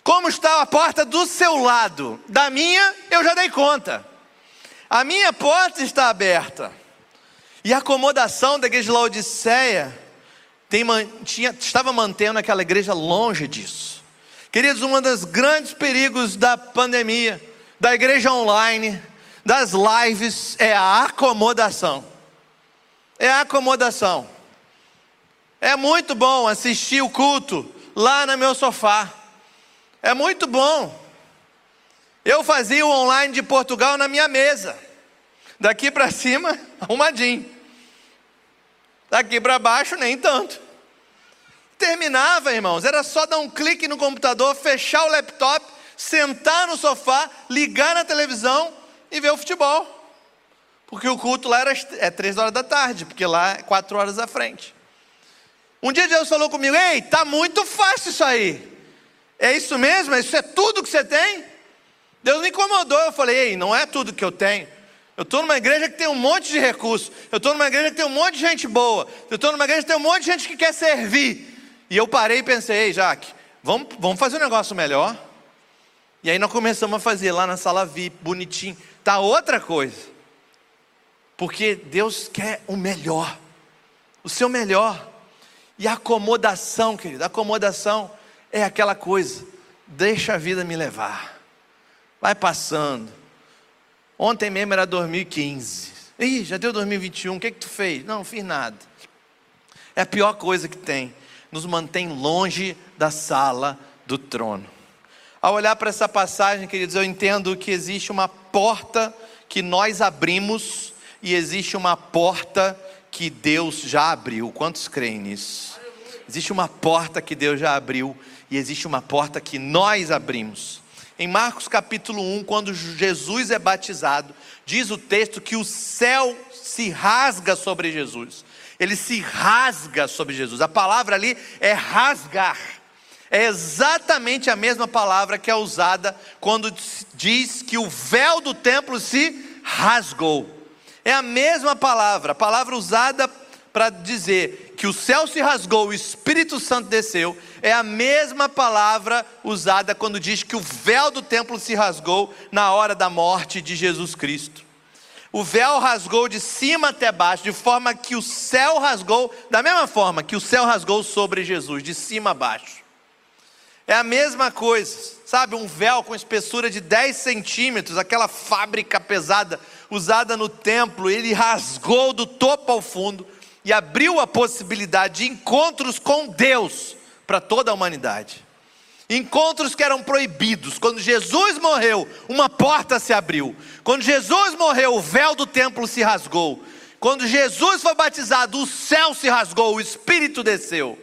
Como está a porta do seu lado? Da minha, eu já dei conta. A minha porta está aberta. E a acomodação da igreja de Laodiceia tem, tinha, estava mantendo aquela igreja longe disso. Queridos, um dos grandes perigos da pandemia, da igreja online, das lives, é a acomodação. É a acomodação. É muito bom assistir o culto lá no meu sofá. É muito bom. Eu fazia o online de Portugal na minha mesa. Daqui para cima, arrumadinho. Daqui para baixo, nem tanto. Terminava, irmãos, era só dar um clique no computador, fechar o laptop, sentar no sofá, ligar na televisão e ver o futebol. Porque o culto lá era é três horas da tarde, porque lá é quatro horas à frente. Um dia Deus falou comigo: Ei, tá muito fácil isso aí. É isso mesmo? Isso é tudo que você tem? Deus me incomodou. Eu falei, ei, não é tudo que eu tenho. Eu estou numa igreja que tem um monte de recursos. Eu estou numa igreja que tem um monte de gente boa. Eu estou numa igreja que tem um monte de gente que quer servir. E eu parei e pensei, ei, Jaque, vamos, vamos fazer um negócio melhor. E aí nós começamos a fazer lá na sala VIP, bonitinho. Tá outra coisa. Porque Deus quer o melhor. O seu melhor. E acomodação, querido, acomodação é aquela coisa, deixa a vida me levar, vai passando. Ontem mesmo era 2015, ih, já deu 2021, o que, que tu fez? Não, não fiz nada. É a pior coisa que tem, nos mantém longe da sala do trono. Ao olhar para essa passagem, queridos, eu entendo que existe uma porta que nós abrimos e existe uma porta que Deus já abriu. Quantos creem nisso? Existe uma porta que Deus já abriu e existe uma porta que nós abrimos. Em Marcos capítulo 1, quando Jesus é batizado, diz o texto que o céu se rasga sobre Jesus. Ele se rasga sobre Jesus. A palavra ali é rasgar. É exatamente a mesma palavra que é usada quando diz que o véu do templo se rasgou. É a mesma palavra, a palavra usada para dizer que o céu se rasgou, o Espírito Santo desceu, é a mesma palavra usada quando diz que o véu do templo se rasgou na hora da morte de Jesus Cristo. O véu rasgou de cima até baixo, de forma que o céu rasgou, da mesma forma que o céu rasgou sobre Jesus, de cima a baixo. É a mesma coisa, sabe? Um véu com espessura de 10 centímetros, aquela fábrica pesada usada no templo, ele rasgou do topo ao fundo e abriu a possibilidade de encontros com Deus para toda a humanidade. Encontros que eram proibidos. Quando Jesus morreu, uma porta se abriu. Quando Jesus morreu, o véu do templo se rasgou. Quando Jesus foi batizado, o céu se rasgou, o Espírito desceu.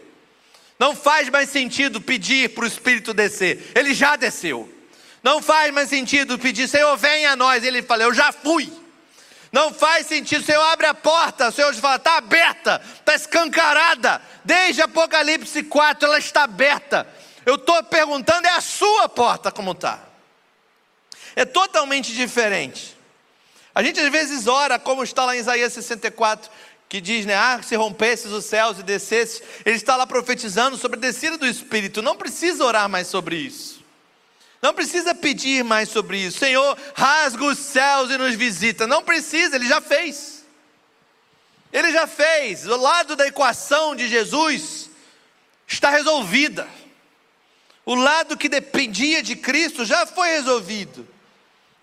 Não faz mais sentido pedir para o Espírito descer, ele já desceu. Não faz mais sentido pedir, Senhor, venha a nós. Ele fala, eu já fui. Não faz sentido, Senhor, abre a porta. O Senhor fala, está aberta, está escancarada. Desde Apocalipse 4, ela está aberta. Eu estou perguntando, é a sua porta como está. É totalmente diferente. A gente às vezes ora, como está lá em Isaías 64, que diz, né? Ah, se rompesses os céus e descesses. Ele está lá profetizando sobre a descida do Espírito. Não precisa orar mais sobre isso. Não precisa pedir mais sobre isso. Senhor, rasga os céus e nos visita. Não precisa, ele já fez. Ele já fez. O lado da equação de Jesus está resolvida. O lado que dependia de Cristo já foi resolvido.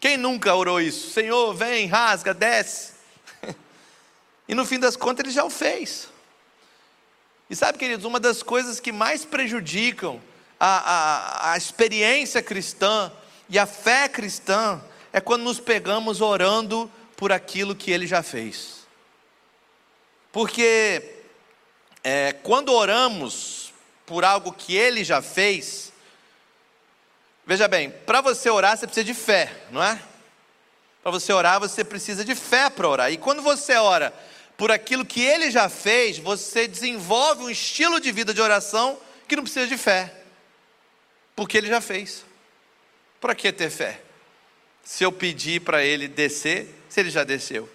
Quem nunca orou isso? Senhor, vem, rasga, desce. E no fim das contas ele já o fez. E sabe, queridos, uma das coisas que mais prejudicam a, a, a experiência cristã e a fé cristã é quando nos pegamos orando por aquilo que ele já fez. Porque é, quando oramos por algo que ele já fez, veja bem, para você orar você precisa de fé, não é? Para você orar você precisa de fé para orar. E quando você ora por aquilo que ele já fez, você desenvolve um estilo de vida de oração que não precisa de fé porque ele já fez. Para que ter fé? Se eu pedir para ele descer, se ele já desceu.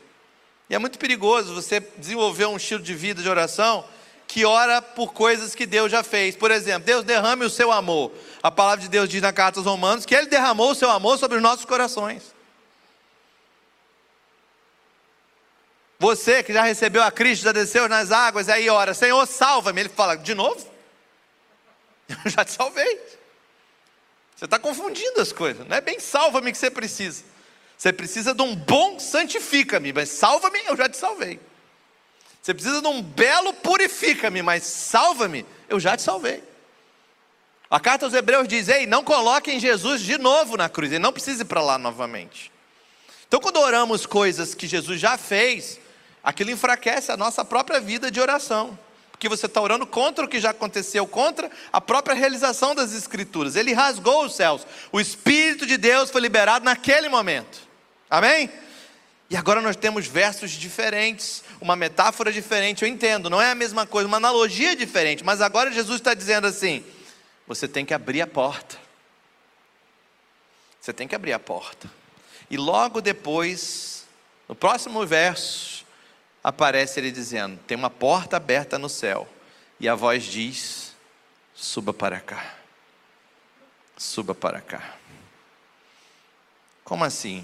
E é muito perigoso você desenvolver um estilo de vida de oração que ora por coisas que Deus já fez. Por exemplo, Deus derrame o seu amor. A palavra de Deus diz na carta aos Romanos que ele derramou o seu amor sobre os nossos corações. Você que já recebeu a Cristo, já desceu nas águas, aí ora, Senhor, salva-me. Ele fala, de novo? Eu já te salvei. Você está confundindo as coisas. Não é bem salva-me que você precisa. Você precisa de um bom santifica-me, mas salva-me, eu já te salvei. Você precisa de um belo purifica-me, mas salva-me, eu já te salvei. A carta aos Hebreus diz: Ei, não coloquem Jesus de novo na cruz, ele não precisa ir para lá novamente. Então, quando oramos coisas que Jesus já fez, aquilo enfraquece a nossa própria vida de oração porque você está orando contra o que já aconteceu, contra a própria realização das Escrituras. Ele rasgou os céus, o Espírito de Deus foi liberado naquele momento, amém? E agora nós temos versos diferentes, uma metáfora diferente, eu entendo, não é a mesma coisa, uma analogia diferente, mas agora Jesus está dizendo assim: você tem que abrir a porta. Você tem que abrir a porta. E logo depois, no próximo verso, aparece ele dizendo: Tem uma porta aberta no céu. E a voz diz: Suba para cá. Suba para cá. Como assim?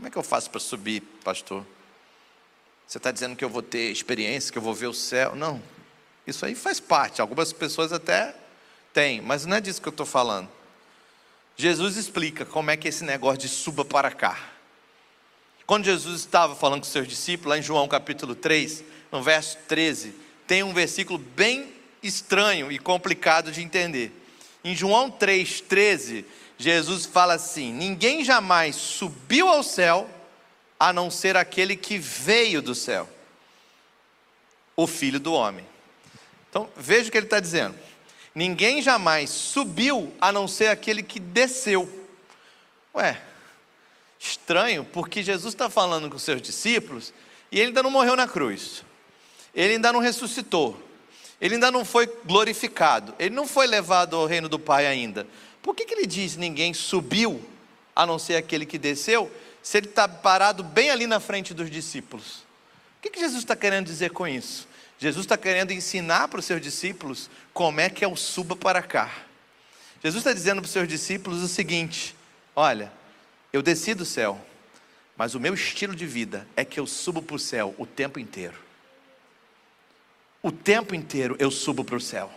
Como é que eu faço para subir, pastor? Você está dizendo que eu vou ter experiência, que eu vou ver o céu? Não, isso aí faz parte. Algumas pessoas até têm, mas não é disso que eu estou falando. Jesus explica como é que é esse negócio de suba para cá. Quando Jesus estava falando com seus discípulos, lá em João capítulo 3, no verso 13, tem um versículo bem estranho e complicado de entender. Em João 3, 13, Jesus fala assim: Ninguém jamais subiu ao céu a não ser aquele que veio do céu, o Filho do Homem. Então, veja o que ele está dizendo. Ninguém jamais subiu a não ser aquele que desceu. Ué, estranho, porque Jesus está falando com os seus discípulos e ele ainda não morreu na cruz, ele ainda não ressuscitou, ele ainda não foi glorificado, ele não foi levado ao reino do Pai ainda. Por que, que ele diz ninguém subiu, a não ser aquele que desceu, se ele está parado bem ali na frente dos discípulos? O que, que Jesus está querendo dizer com isso? Jesus está querendo ensinar para os seus discípulos como é que é o suba para cá. Jesus está dizendo para os seus discípulos o seguinte: olha, eu desci do céu, mas o meu estilo de vida é que eu subo para o céu o tempo inteiro. O tempo inteiro eu subo para o céu.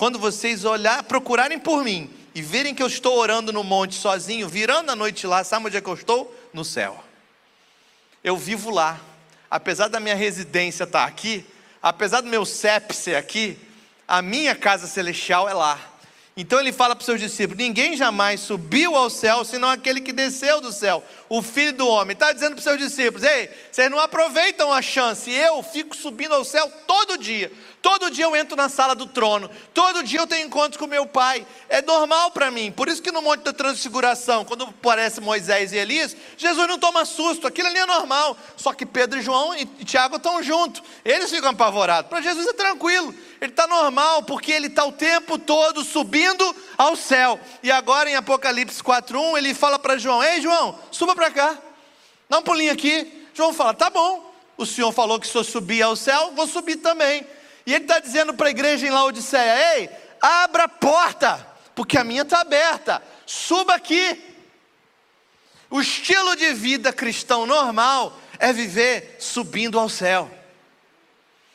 Quando vocês olhar, procurarem por mim e verem que eu estou orando no monte sozinho, virando a noite lá, sabe onde é que eu estou? No céu. Eu vivo lá. Apesar da minha residência estar aqui, apesar do meu CEP ser aqui, a minha casa celestial é lá. Então ele fala para os seus discípulos: ninguém jamais subiu ao céu senão aquele que desceu do céu, o filho do homem. Está dizendo para os seus discípulos: ei, vocês não aproveitam a chance, eu fico subindo ao céu todo dia. Todo dia eu entro na sala do trono, todo dia eu tenho encontros com meu pai. É normal para mim. Por isso que no Monte da Transfiguração, quando aparece Moisés e Elias, Jesus não toma susto, aquilo ali é normal. Só que Pedro e João e Tiago estão juntos, eles ficam apavorados. Para Jesus é tranquilo, ele está normal, porque ele está o tempo todo subindo ao céu. E agora em Apocalipse 4:1 ele fala para João: Ei João, suba para cá, dá um pulinho aqui. João fala: Tá bom, o Senhor falou que se eu subir ao céu, vou subir também. E ele está dizendo para a igreja em Laodiceia: Ei, abra a porta, porque a minha está aberta, suba aqui. O estilo de vida cristão normal é viver subindo ao céu,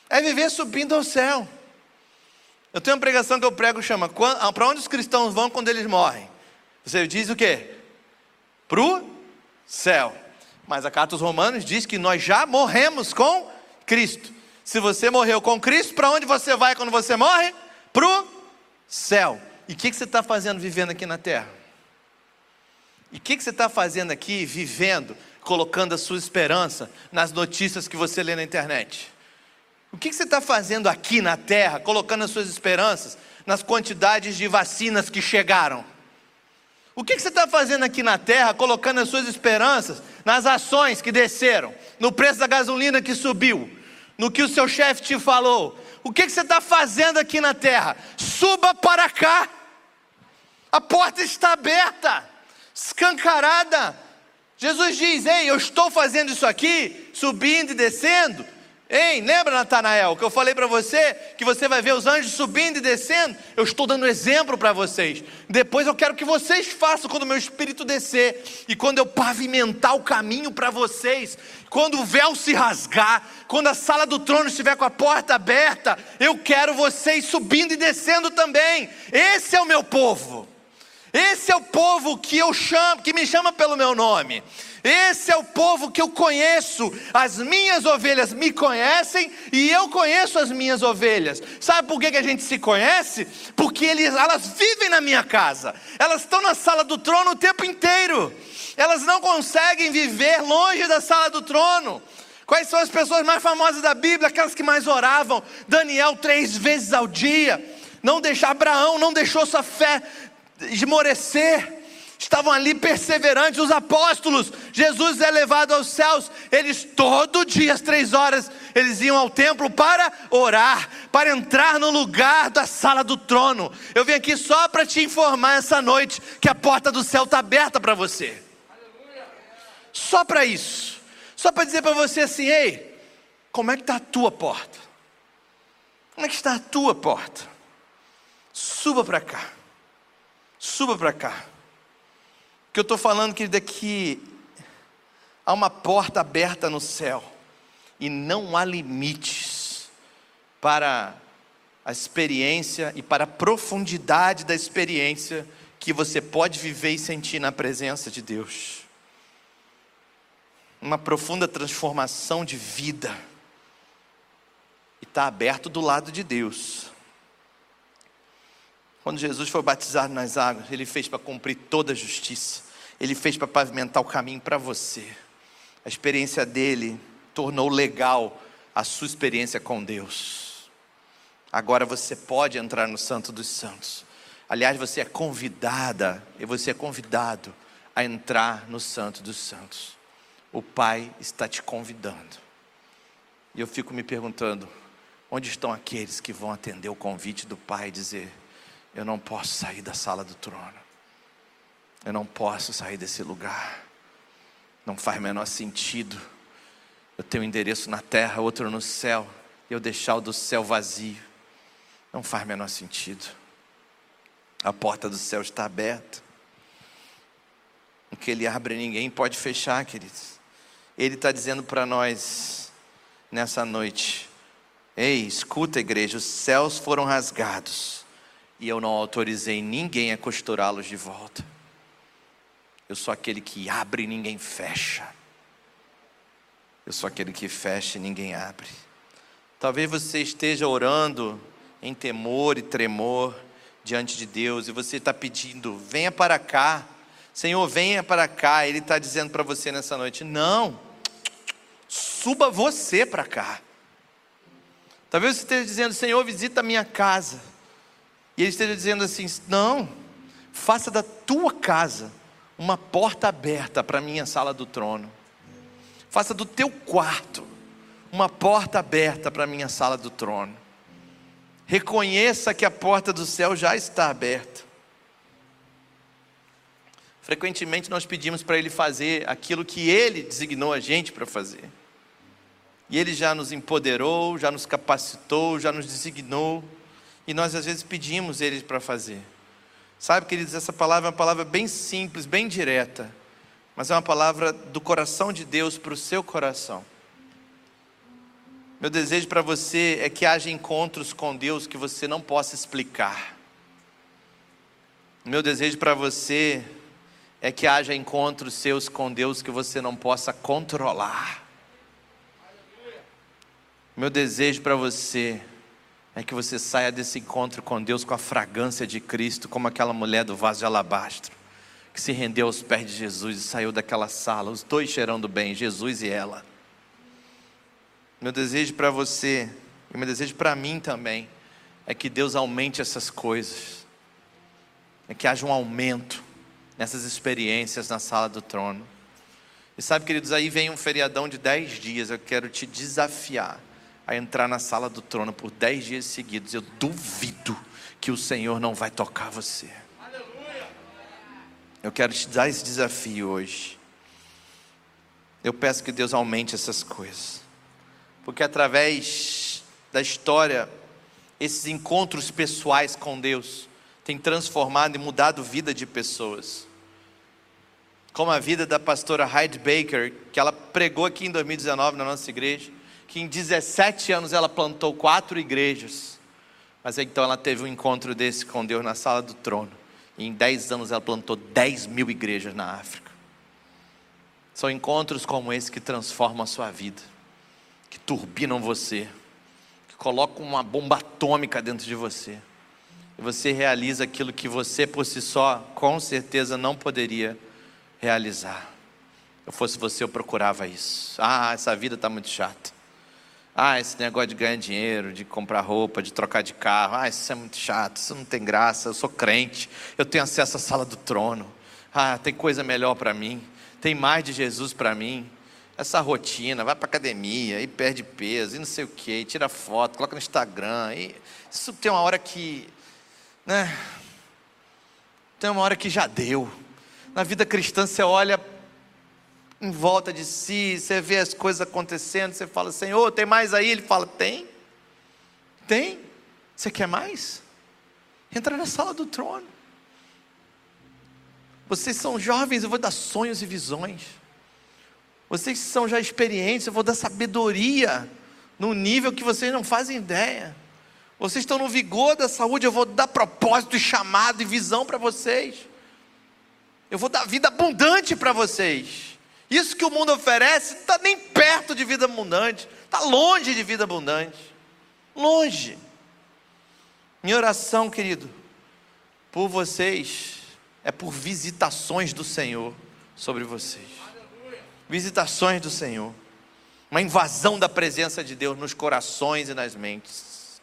é viver subindo ao céu. Eu tenho uma pregação que eu prego chama ah, Para onde os cristãos vão quando eles morrem? Você diz o quê? Para o céu. Mas a carta aos Romanos diz que nós já morremos com Cristo. Se você morreu com Cristo, para onde você vai quando você morre? Para o céu. E o que, que, você está fazendo vivendo aqui na terra? E o que, que, você está fazendo aqui vivendo, colocando a sua esperança nas notícias que você lê na internet? O que, que você está fazendo aqui na terra, colocando as suas esperanças nas quantidades de vacinas que chegaram? O que, que você está fazendo aqui na terra, colocando as suas esperanças nas ações que desceram, no preço da gasolina que subiu, no que o seu chefe te falou. O que, que você está fazendo aqui na terra? Suba para cá. A porta está aberta, escancarada. Jesus diz: Ei, eu estou fazendo isso aqui, subindo e descendo, Ei, lembra, Natanael, que eu falei para você que você vai ver os anjos subindo e descendo? Eu estou dando exemplo para vocês. Depois eu quero que vocês façam quando o meu espírito descer e quando eu pavimentar o caminho para vocês, quando o véu se rasgar, quando a sala do trono estiver com a porta aberta, eu quero vocês subindo e descendo também. Esse é o meu povo. Esse é o povo que eu chamo, que me chama pelo meu nome. Esse é o povo que eu conheço. As minhas ovelhas me conhecem e eu conheço as minhas ovelhas. Sabe por que, que a gente se conhece? Porque eles, elas vivem na minha casa. Elas estão na sala do trono o tempo inteiro. Elas não conseguem viver longe da sala do trono. Quais são as pessoas mais famosas da Bíblia? Aquelas que mais oravam. Daniel três vezes ao dia. Não deixar Abraão, não deixou sua fé esmorecer estavam ali perseverantes, os apóstolos. Jesus é levado aos céus, eles todo dia, às três horas, eles iam ao templo para orar, para entrar no lugar da sala do trono. Eu vim aqui só para te informar essa noite que a porta do céu está aberta para você. Só para isso, só para dizer para você assim: ei, como é que está a tua porta? Como é que está a tua porta? Suba para cá, suba para cá que eu estou falando, querido, é que há uma porta aberta no céu e não há limites para a experiência e para a profundidade da experiência que você pode viver e sentir na presença de Deus. Uma profunda transformação de vida. E está aberto do lado de Deus. Quando Jesus foi batizado nas águas, ele fez para cumprir toda a justiça. Ele fez para pavimentar o caminho para você. A experiência dele tornou legal a sua experiência com Deus. Agora você pode entrar no Santo dos Santos. Aliás, você é convidada, e você é convidado a entrar no Santo dos Santos. O Pai está te convidando. E eu fico me perguntando: onde estão aqueles que vão atender o convite do Pai e dizer: Eu não posso sair da sala do trono? Eu não posso sair desse lugar. Não faz menor sentido. Eu tenho um endereço na terra, outro no céu. e eu deixar o do céu vazio. Não faz menor sentido. A porta do céu está aberta. O que ele abre, ninguém pode fechar, queridos. Ele está dizendo para nós nessa noite: Ei, escuta, igreja, os céus foram rasgados e eu não autorizei ninguém a costurá-los de volta. Eu sou aquele que abre e ninguém fecha. Eu sou aquele que fecha e ninguém abre. Talvez você esteja orando em temor e tremor diante de Deus e você está pedindo: venha para cá, Senhor, venha para cá. Ele está dizendo para você nessa noite: não, suba você para cá. Talvez você esteja dizendo: Senhor, visita a minha casa. E ele esteja dizendo assim: não, faça da tua casa uma porta aberta para a minha sala do trono. Faça do teu quarto uma porta aberta para a minha sala do trono. Reconheça que a porta do céu já está aberta. Frequentemente nós pedimos para Ele fazer aquilo que Ele designou a gente para fazer. E Ele já nos empoderou, já nos capacitou, já nos designou. E nós às vezes pedimos Ele para fazer. Sabe, queridos, essa palavra é uma palavra bem simples, bem direta mas é uma palavra do coração de Deus para o seu coração. Meu desejo para você é que haja encontros com Deus que você não possa explicar. Meu desejo para você é que haja encontros seus com Deus que você não possa controlar. Meu desejo para você é que você saia desse encontro com Deus com a fragrância de Cristo, como aquela mulher do vaso de alabastro que se rendeu aos pés de Jesus e saiu daquela sala, os dois cheirando bem, Jesus e ela. Meu desejo para você, e meu desejo para mim também, é que Deus aumente essas coisas, é que haja um aumento nessas experiências na sala do trono. E sabe, queridos, aí vem um feriadão de dez dias, eu quero te desafiar a entrar na sala do trono por dez dias seguidos. Eu duvido que o Senhor não vai tocar você. Eu quero te dar esse desafio hoje. Eu peço que Deus aumente essas coisas, porque através da história, esses encontros pessoais com Deus têm transformado e mudado vida de pessoas. Como a vida da pastora Hyde Baker, que ela pregou aqui em 2019 na nossa igreja, que em 17 anos ela plantou quatro igrejas, mas então ela teve um encontro desse com Deus na sala do trono. E em 10 anos ela plantou 10 mil igrejas na África. São encontros como esse que transformam a sua vida, que turbinam você, que colocam uma bomba atômica dentro de você. E você realiza aquilo que você por si só, com certeza, não poderia realizar. Eu fosse você, eu procurava isso. Ah, essa vida está muito chata. Ah, esse negócio de ganhar dinheiro, de comprar roupa, de trocar de carro. Ah, isso é muito chato, isso não tem graça. Eu sou crente, eu tenho acesso à sala do trono. Ah, tem coisa melhor para mim. Tem mais de Jesus para mim. Essa rotina, vai para academia, e perde peso, e não sei o quê, tira foto, coloca no Instagram. Isso tem uma hora que, né? Tem uma hora que já deu. Na vida cristã você olha em volta de si, você vê as coisas acontecendo, você fala, Senhor, tem mais aí? Ele fala, tem. Tem. Você quer mais? Entra na sala do trono. Vocês são jovens, eu vou dar sonhos e visões. Vocês são já experientes, eu vou dar sabedoria no nível que vocês não fazem ideia. Vocês estão no vigor da saúde, eu vou dar propósito e chamado e visão para vocês. Eu vou dar vida abundante para vocês. Isso que o mundo oferece está nem perto de vida abundante, está longe de vida abundante. Longe. Minha oração, querido, por vocês, é por visitações do Senhor sobre vocês. Visitações do Senhor. Uma invasão da presença de Deus nos corações e nas mentes.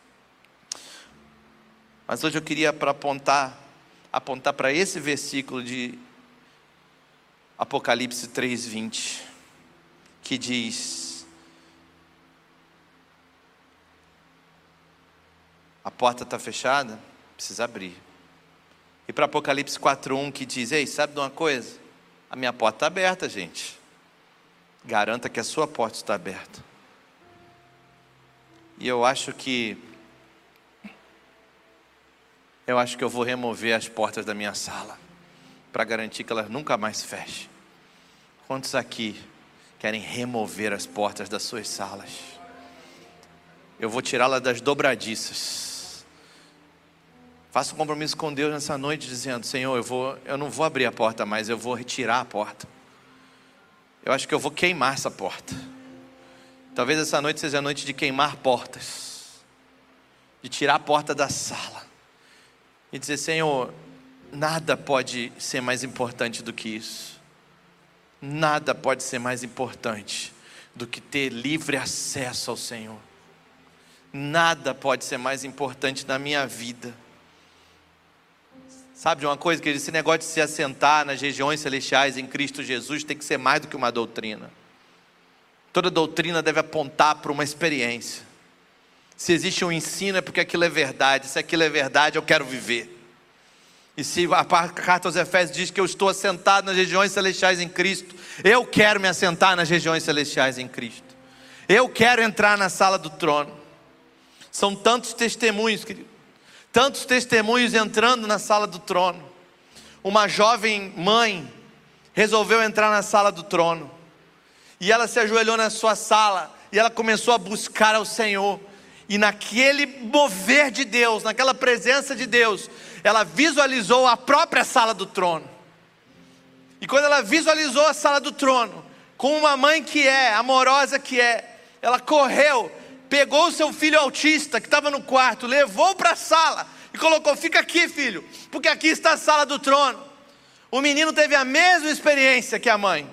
Mas hoje eu queria para apontar, apontar para esse versículo de Apocalipse 3:20, que diz: A porta está fechada, precisa abrir. E para Apocalipse 4:1 que diz: Ei, sabe de uma coisa? A minha porta está aberta, gente. Garanta que a sua porta está aberta. E eu acho que eu acho que eu vou remover as portas da minha sala para garantir que elas nunca mais fechem. Quantos aqui querem remover as portas das suas salas? Eu vou tirá-las das dobradiças. Faça um compromisso com Deus nessa noite, dizendo: Senhor, eu, vou, eu não vou abrir a porta mais, eu vou retirar a porta. Eu acho que eu vou queimar essa porta. Talvez essa noite seja a noite de queimar portas, de tirar a porta da sala e dizer: Senhor, nada pode ser mais importante do que isso. Nada pode ser mais importante do que ter livre acesso ao Senhor. Nada pode ser mais importante na minha vida. Sabe de uma coisa, que esse negócio de se assentar nas regiões celestiais em Cristo Jesus tem que ser mais do que uma doutrina. Toda doutrina deve apontar para uma experiência. Se existe um ensino é porque aquilo é verdade. Se aquilo é verdade, eu quero viver. E se a carta aos Efésios diz que eu estou assentado nas regiões celestiais em Cristo, eu quero me assentar nas regiões celestiais em Cristo. Eu quero entrar na sala do trono. São tantos testemunhos, querido. Tantos testemunhos entrando na sala do trono. Uma jovem mãe resolveu entrar na sala do trono. E ela se ajoelhou na sua sala e ela começou a buscar ao Senhor. E naquele mover de Deus, naquela presença de Deus, ela visualizou a própria sala do trono. E quando ela visualizou a sala do trono, com uma mãe que é, amorosa que é, ela correu, pegou o seu filho autista que estava no quarto, levou para a sala e colocou: Fica aqui, filho, porque aqui está a sala do trono. O menino teve a mesma experiência que a mãe,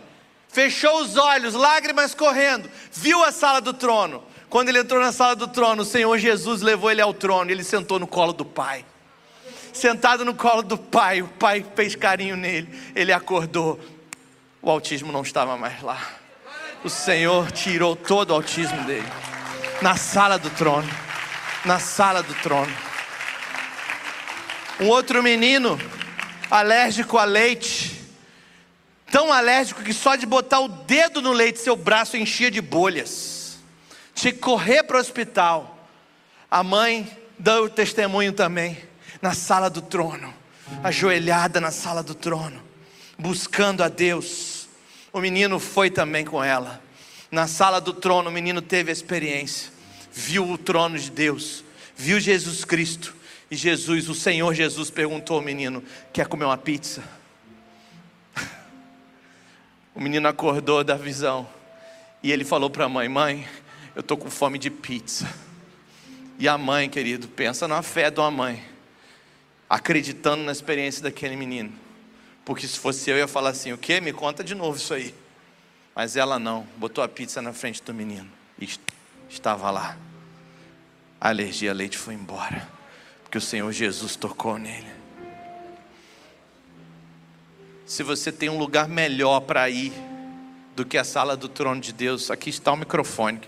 fechou os olhos, lágrimas correndo, viu a sala do trono, quando ele entrou na sala do trono, o Senhor Jesus levou ele ao trono e ele sentou no colo do Pai. Sentado no colo do Pai, o Pai fez carinho nele, ele acordou. O autismo não estava mais lá. O Senhor tirou todo o autismo dele. Na sala do trono. Na sala do trono. Um outro menino, alérgico a leite, tão alérgico que só de botar o dedo no leite seu braço enchia de bolhas tinha que correr para o hospital. A mãe deu o testemunho também, na sala do trono, ajoelhada na sala do trono, buscando a Deus. O menino foi também com ela. Na sala do trono, o menino teve a experiência, viu o trono de Deus, viu Jesus Cristo. E Jesus, o Senhor Jesus, perguntou ao menino: Quer comer uma pizza? O menino acordou da visão e ele falou para a mãe: Mãe, eu estou com fome de pizza. E a mãe, querido, pensa na fé de uma mãe, acreditando na experiência daquele menino. Porque se fosse eu, eu ia falar assim: o que? Me conta de novo isso aí. Mas ela não, botou a pizza na frente do menino e estava lá. A alergia a leite foi embora, porque o Senhor Jesus tocou nele. Se você tem um lugar melhor para ir do que a sala do trono de Deus, aqui está o microfone.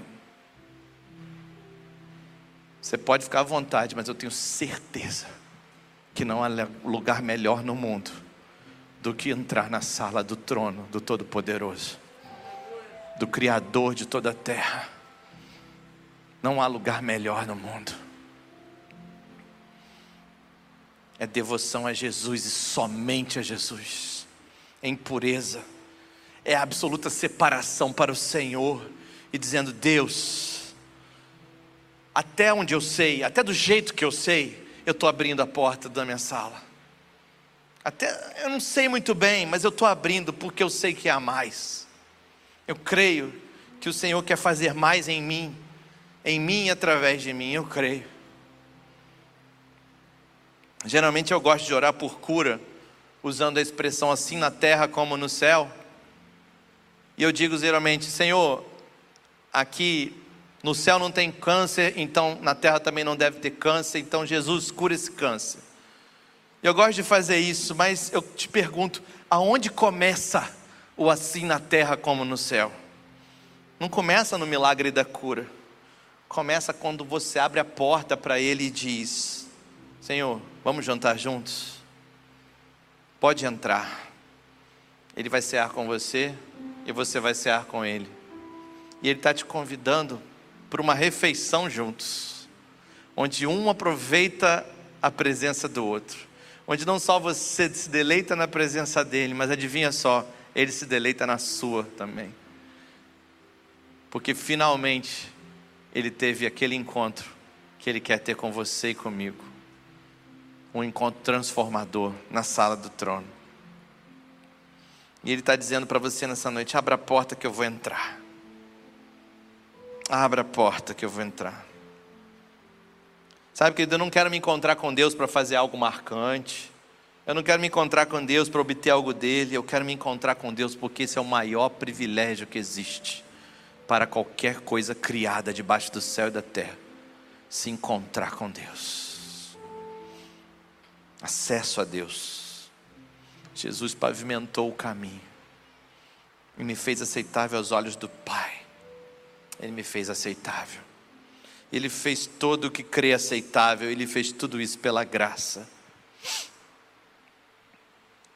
Você pode ficar à vontade, mas eu tenho certeza que não há lugar melhor no mundo do que entrar na sala do trono do Todo-Poderoso, do Criador de toda a terra. Não há lugar melhor no mundo. É devoção a Jesus e somente a Jesus. É impureza. É absoluta separação para o Senhor e dizendo: Deus, até onde eu sei, até do jeito que eu sei, eu estou abrindo a porta da minha sala. Até eu não sei muito bem, mas eu estou abrindo porque eu sei que há mais. Eu creio que o Senhor quer fazer mais em mim, em mim e através de mim, eu creio. Geralmente eu gosto de orar por cura, usando a expressão assim na terra como no céu. E eu digo geralmente, Senhor, aqui no céu não tem câncer, então na terra também não deve ter câncer, então Jesus cura esse câncer. Eu gosto de fazer isso, mas eu te pergunto: aonde começa o assim na terra como no céu? Não começa no milagre da cura, começa quando você abre a porta para Ele e diz: Senhor, vamos jantar juntos? Pode entrar. Ele vai cear com você e você vai cear com Ele. E Ele está te convidando por uma refeição juntos, onde um aproveita a presença do outro, onde não só você se deleita na presença dele, mas adivinha só, ele se deleita na sua também. Porque finalmente ele teve aquele encontro que ele quer ter com você e comigo. Um encontro transformador na sala do trono. E ele está dizendo para você nessa noite: abra a porta que eu vou entrar. Abra a porta que eu vou entrar. Sabe, querido, eu não quero me encontrar com Deus para fazer algo marcante. Eu não quero me encontrar com Deus para obter algo dele. Eu quero me encontrar com Deus porque esse é o maior privilégio que existe para qualquer coisa criada debaixo do céu e da terra. Se encontrar com Deus. Acesso a Deus. Jesus pavimentou o caminho e me fez aceitável aos olhos do Pai. Ele me fez aceitável. Ele fez todo o que crê aceitável, ele fez tudo isso pela graça.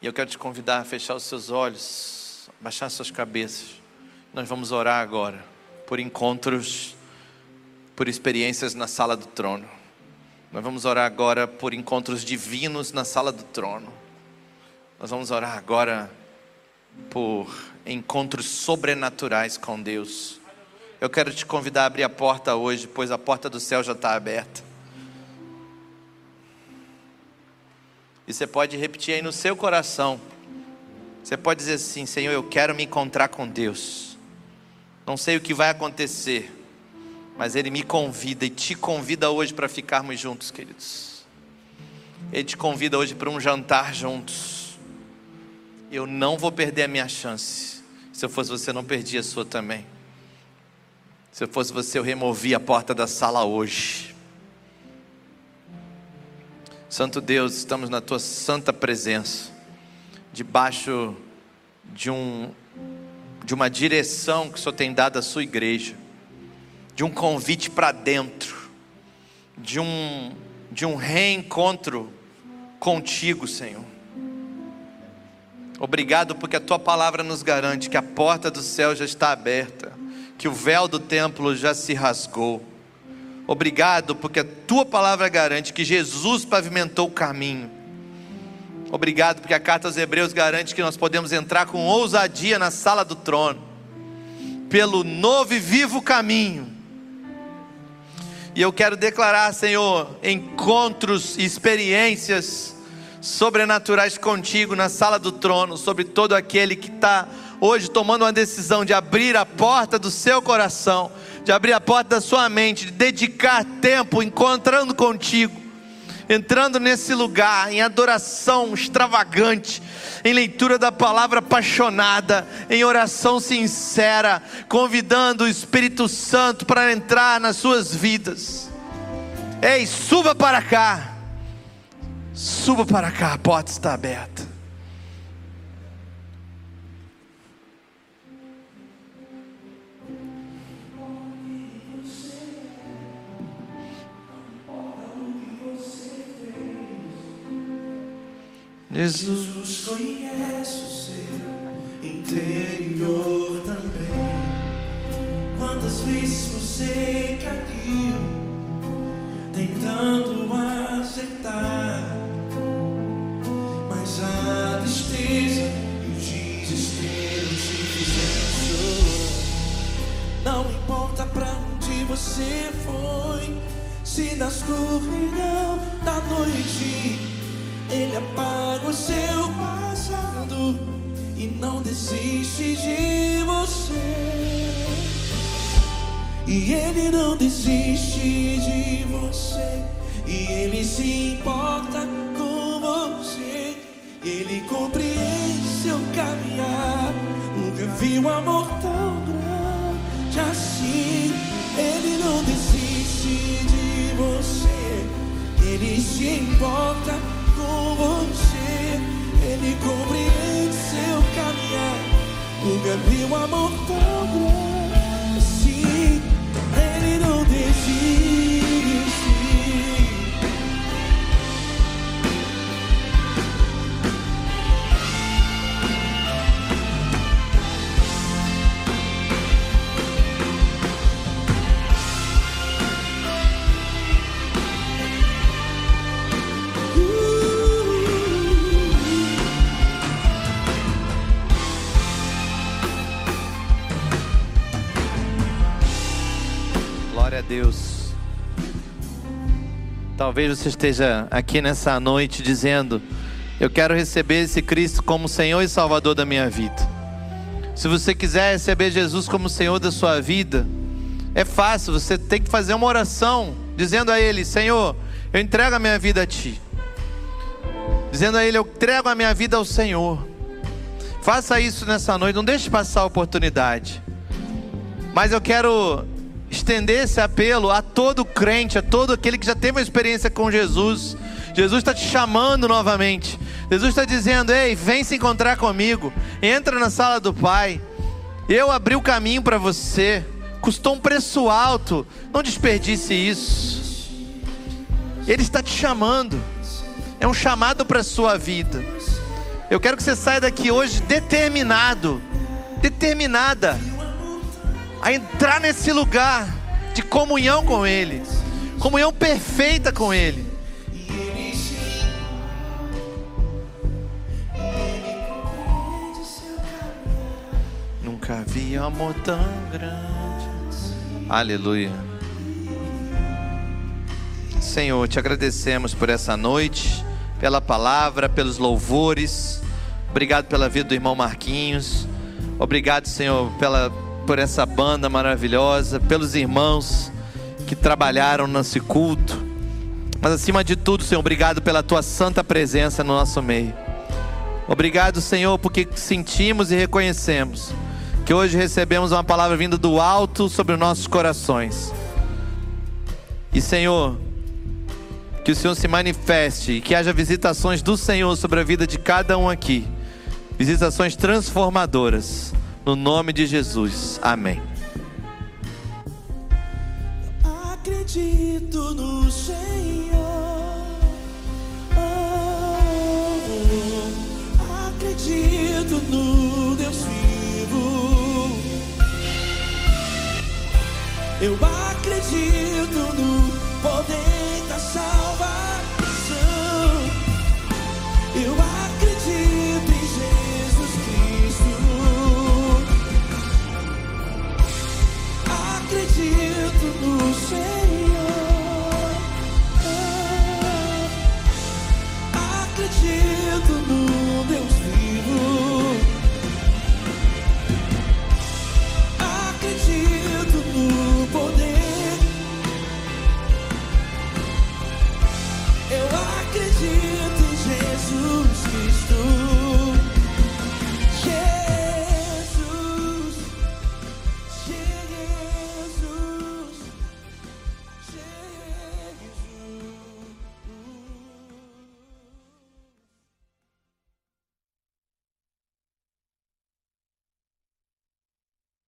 E eu quero te convidar a fechar os seus olhos, baixar suas cabeças. Nós vamos orar agora por encontros, por experiências na sala do trono. Nós vamos orar agora por encontros divinos na sala do trono. Nós vamos orar agora por encontros sobrenaturais com Deus. Eu quero te convidar a abrir a porta hoje, pois a porta do céu já está aberta. E você pode repetir aí no seu coração. Você pode dizer assim: Senhor, eu quero me encontrar com Deus. Não sei o que vai acontecer, mas Ele me convida e te convida hoje para ficarmos juntos, queridos. Ele te convida hoje para um jantar juntos. Eu não vou perder a minha chance. Se eu fosse você, não perdia a sua também. Se eu fosse você, eu removia a porta da sala hoje. Santo Deus, estamos na tua santa presença, debaixo de um de uma direção que o Senhor tem dado à sua igreja, de um convite para dentro, de um de um reencontro contigo, Senhor. Obrigado porque a tua palavra nos garante que a porta do céu já está aberta que o véu do templo já se rasgou. Obrigado, porque a tua palavra garante que Jesus pavimentou o caminho. Obrigado, porque a carta aos Hebreus garante que nós podemos entrar com ousadia na sala do trono, pelo novo e vivo caminho. E eu quero declarar, Senhor, encontros e experiências sobrenaturais contigo na sala do trono, sobre todo aquele que está hoje tomando uma decisão de abrir a porta do seu coração, de abrir a porta da sua mente, de dedicar tempo encontrando contigo, entrando nesse lugar em adoração extravagante, em leitura da palavra apaixonada, em oração sincera, convidando o Espírito Santo para entrar nas suas vidas. Ei, suba para cá. Suba para cá, a porta está aberta. Jesus conhece o seu interior também. Quantas vezes você caiu tentando acertar, a tristeza e o desespero te fizeram. Não importa pra onde você foi, se na escuridão da noite ele apaga o seu passado e não desiste de você. E ele não desiste de você. E ele se importa com você. Ele compreende seu caminhar. Nunca vi um amor tão grande assim. Ele não desiste de você. Ele se importa com você. Ele compreende seu caminhar. Nunca vi um amor tão grande assim. Ele não desiste. Deus. Talvez você esteja aqui nessa noite dizendo: Eu quero receber esse Cristo como Senhor e Salvador da minha vida. Se você quiser receber Jesus como Senhor da sua vida, é fácil, você tem que fazer uma oração, dizendo a Ele: Senhor, eu entrego a minha vida a Ti. Dizendo a Ele: Eu entrego a minha vida ao Senhor. Faça isso nessa noite, não deixe passar a oportunidade. Mas eu quero estender esse apelo a todo crente, a todo aquele que já teve uma experiência com Jesus. Jesus está te chamando novamente. Jesus está dizendo: Ei, vem se encontrar comigo. Entra na sala do Pai. Eu abri o caminho para você custou um preço alto. Não desperdice isso. Ele está te chamando. É um chamado para a sua vida. Eu quero que você saia daqui hoje determinado, determinada a entrar nesse lugar de comunhão com Ele, comunhão perfeita com Ele. Nunca vi amor tão grande. Aleluia. Senhor, te agradecemos por essa noite, pela palavra, pelos louvores. Obrigado pela vida do irmão Marquinhos. Obrigado, Senhor, pela, por essa banda maravilhosa, pelos irmãos que trabalharam nesse culto. Mas acima de tudo, Senhor, obrigado pela tua santa presença no nosso meio. Obrigado, Senhor, porque sentimos e reconhecemos que hoje recebemos uma palavra vinda do alto sobre os nossos corações. E Senhor, que o Senhor se manifeste e que haja visitações do Senhor sobre a vida de cada um aqui. Visitações transformadoras. No nome de Jesus. Amém. Acredito no Senhor. Oh, acredito no Deus Eu acredito no poder da salvação.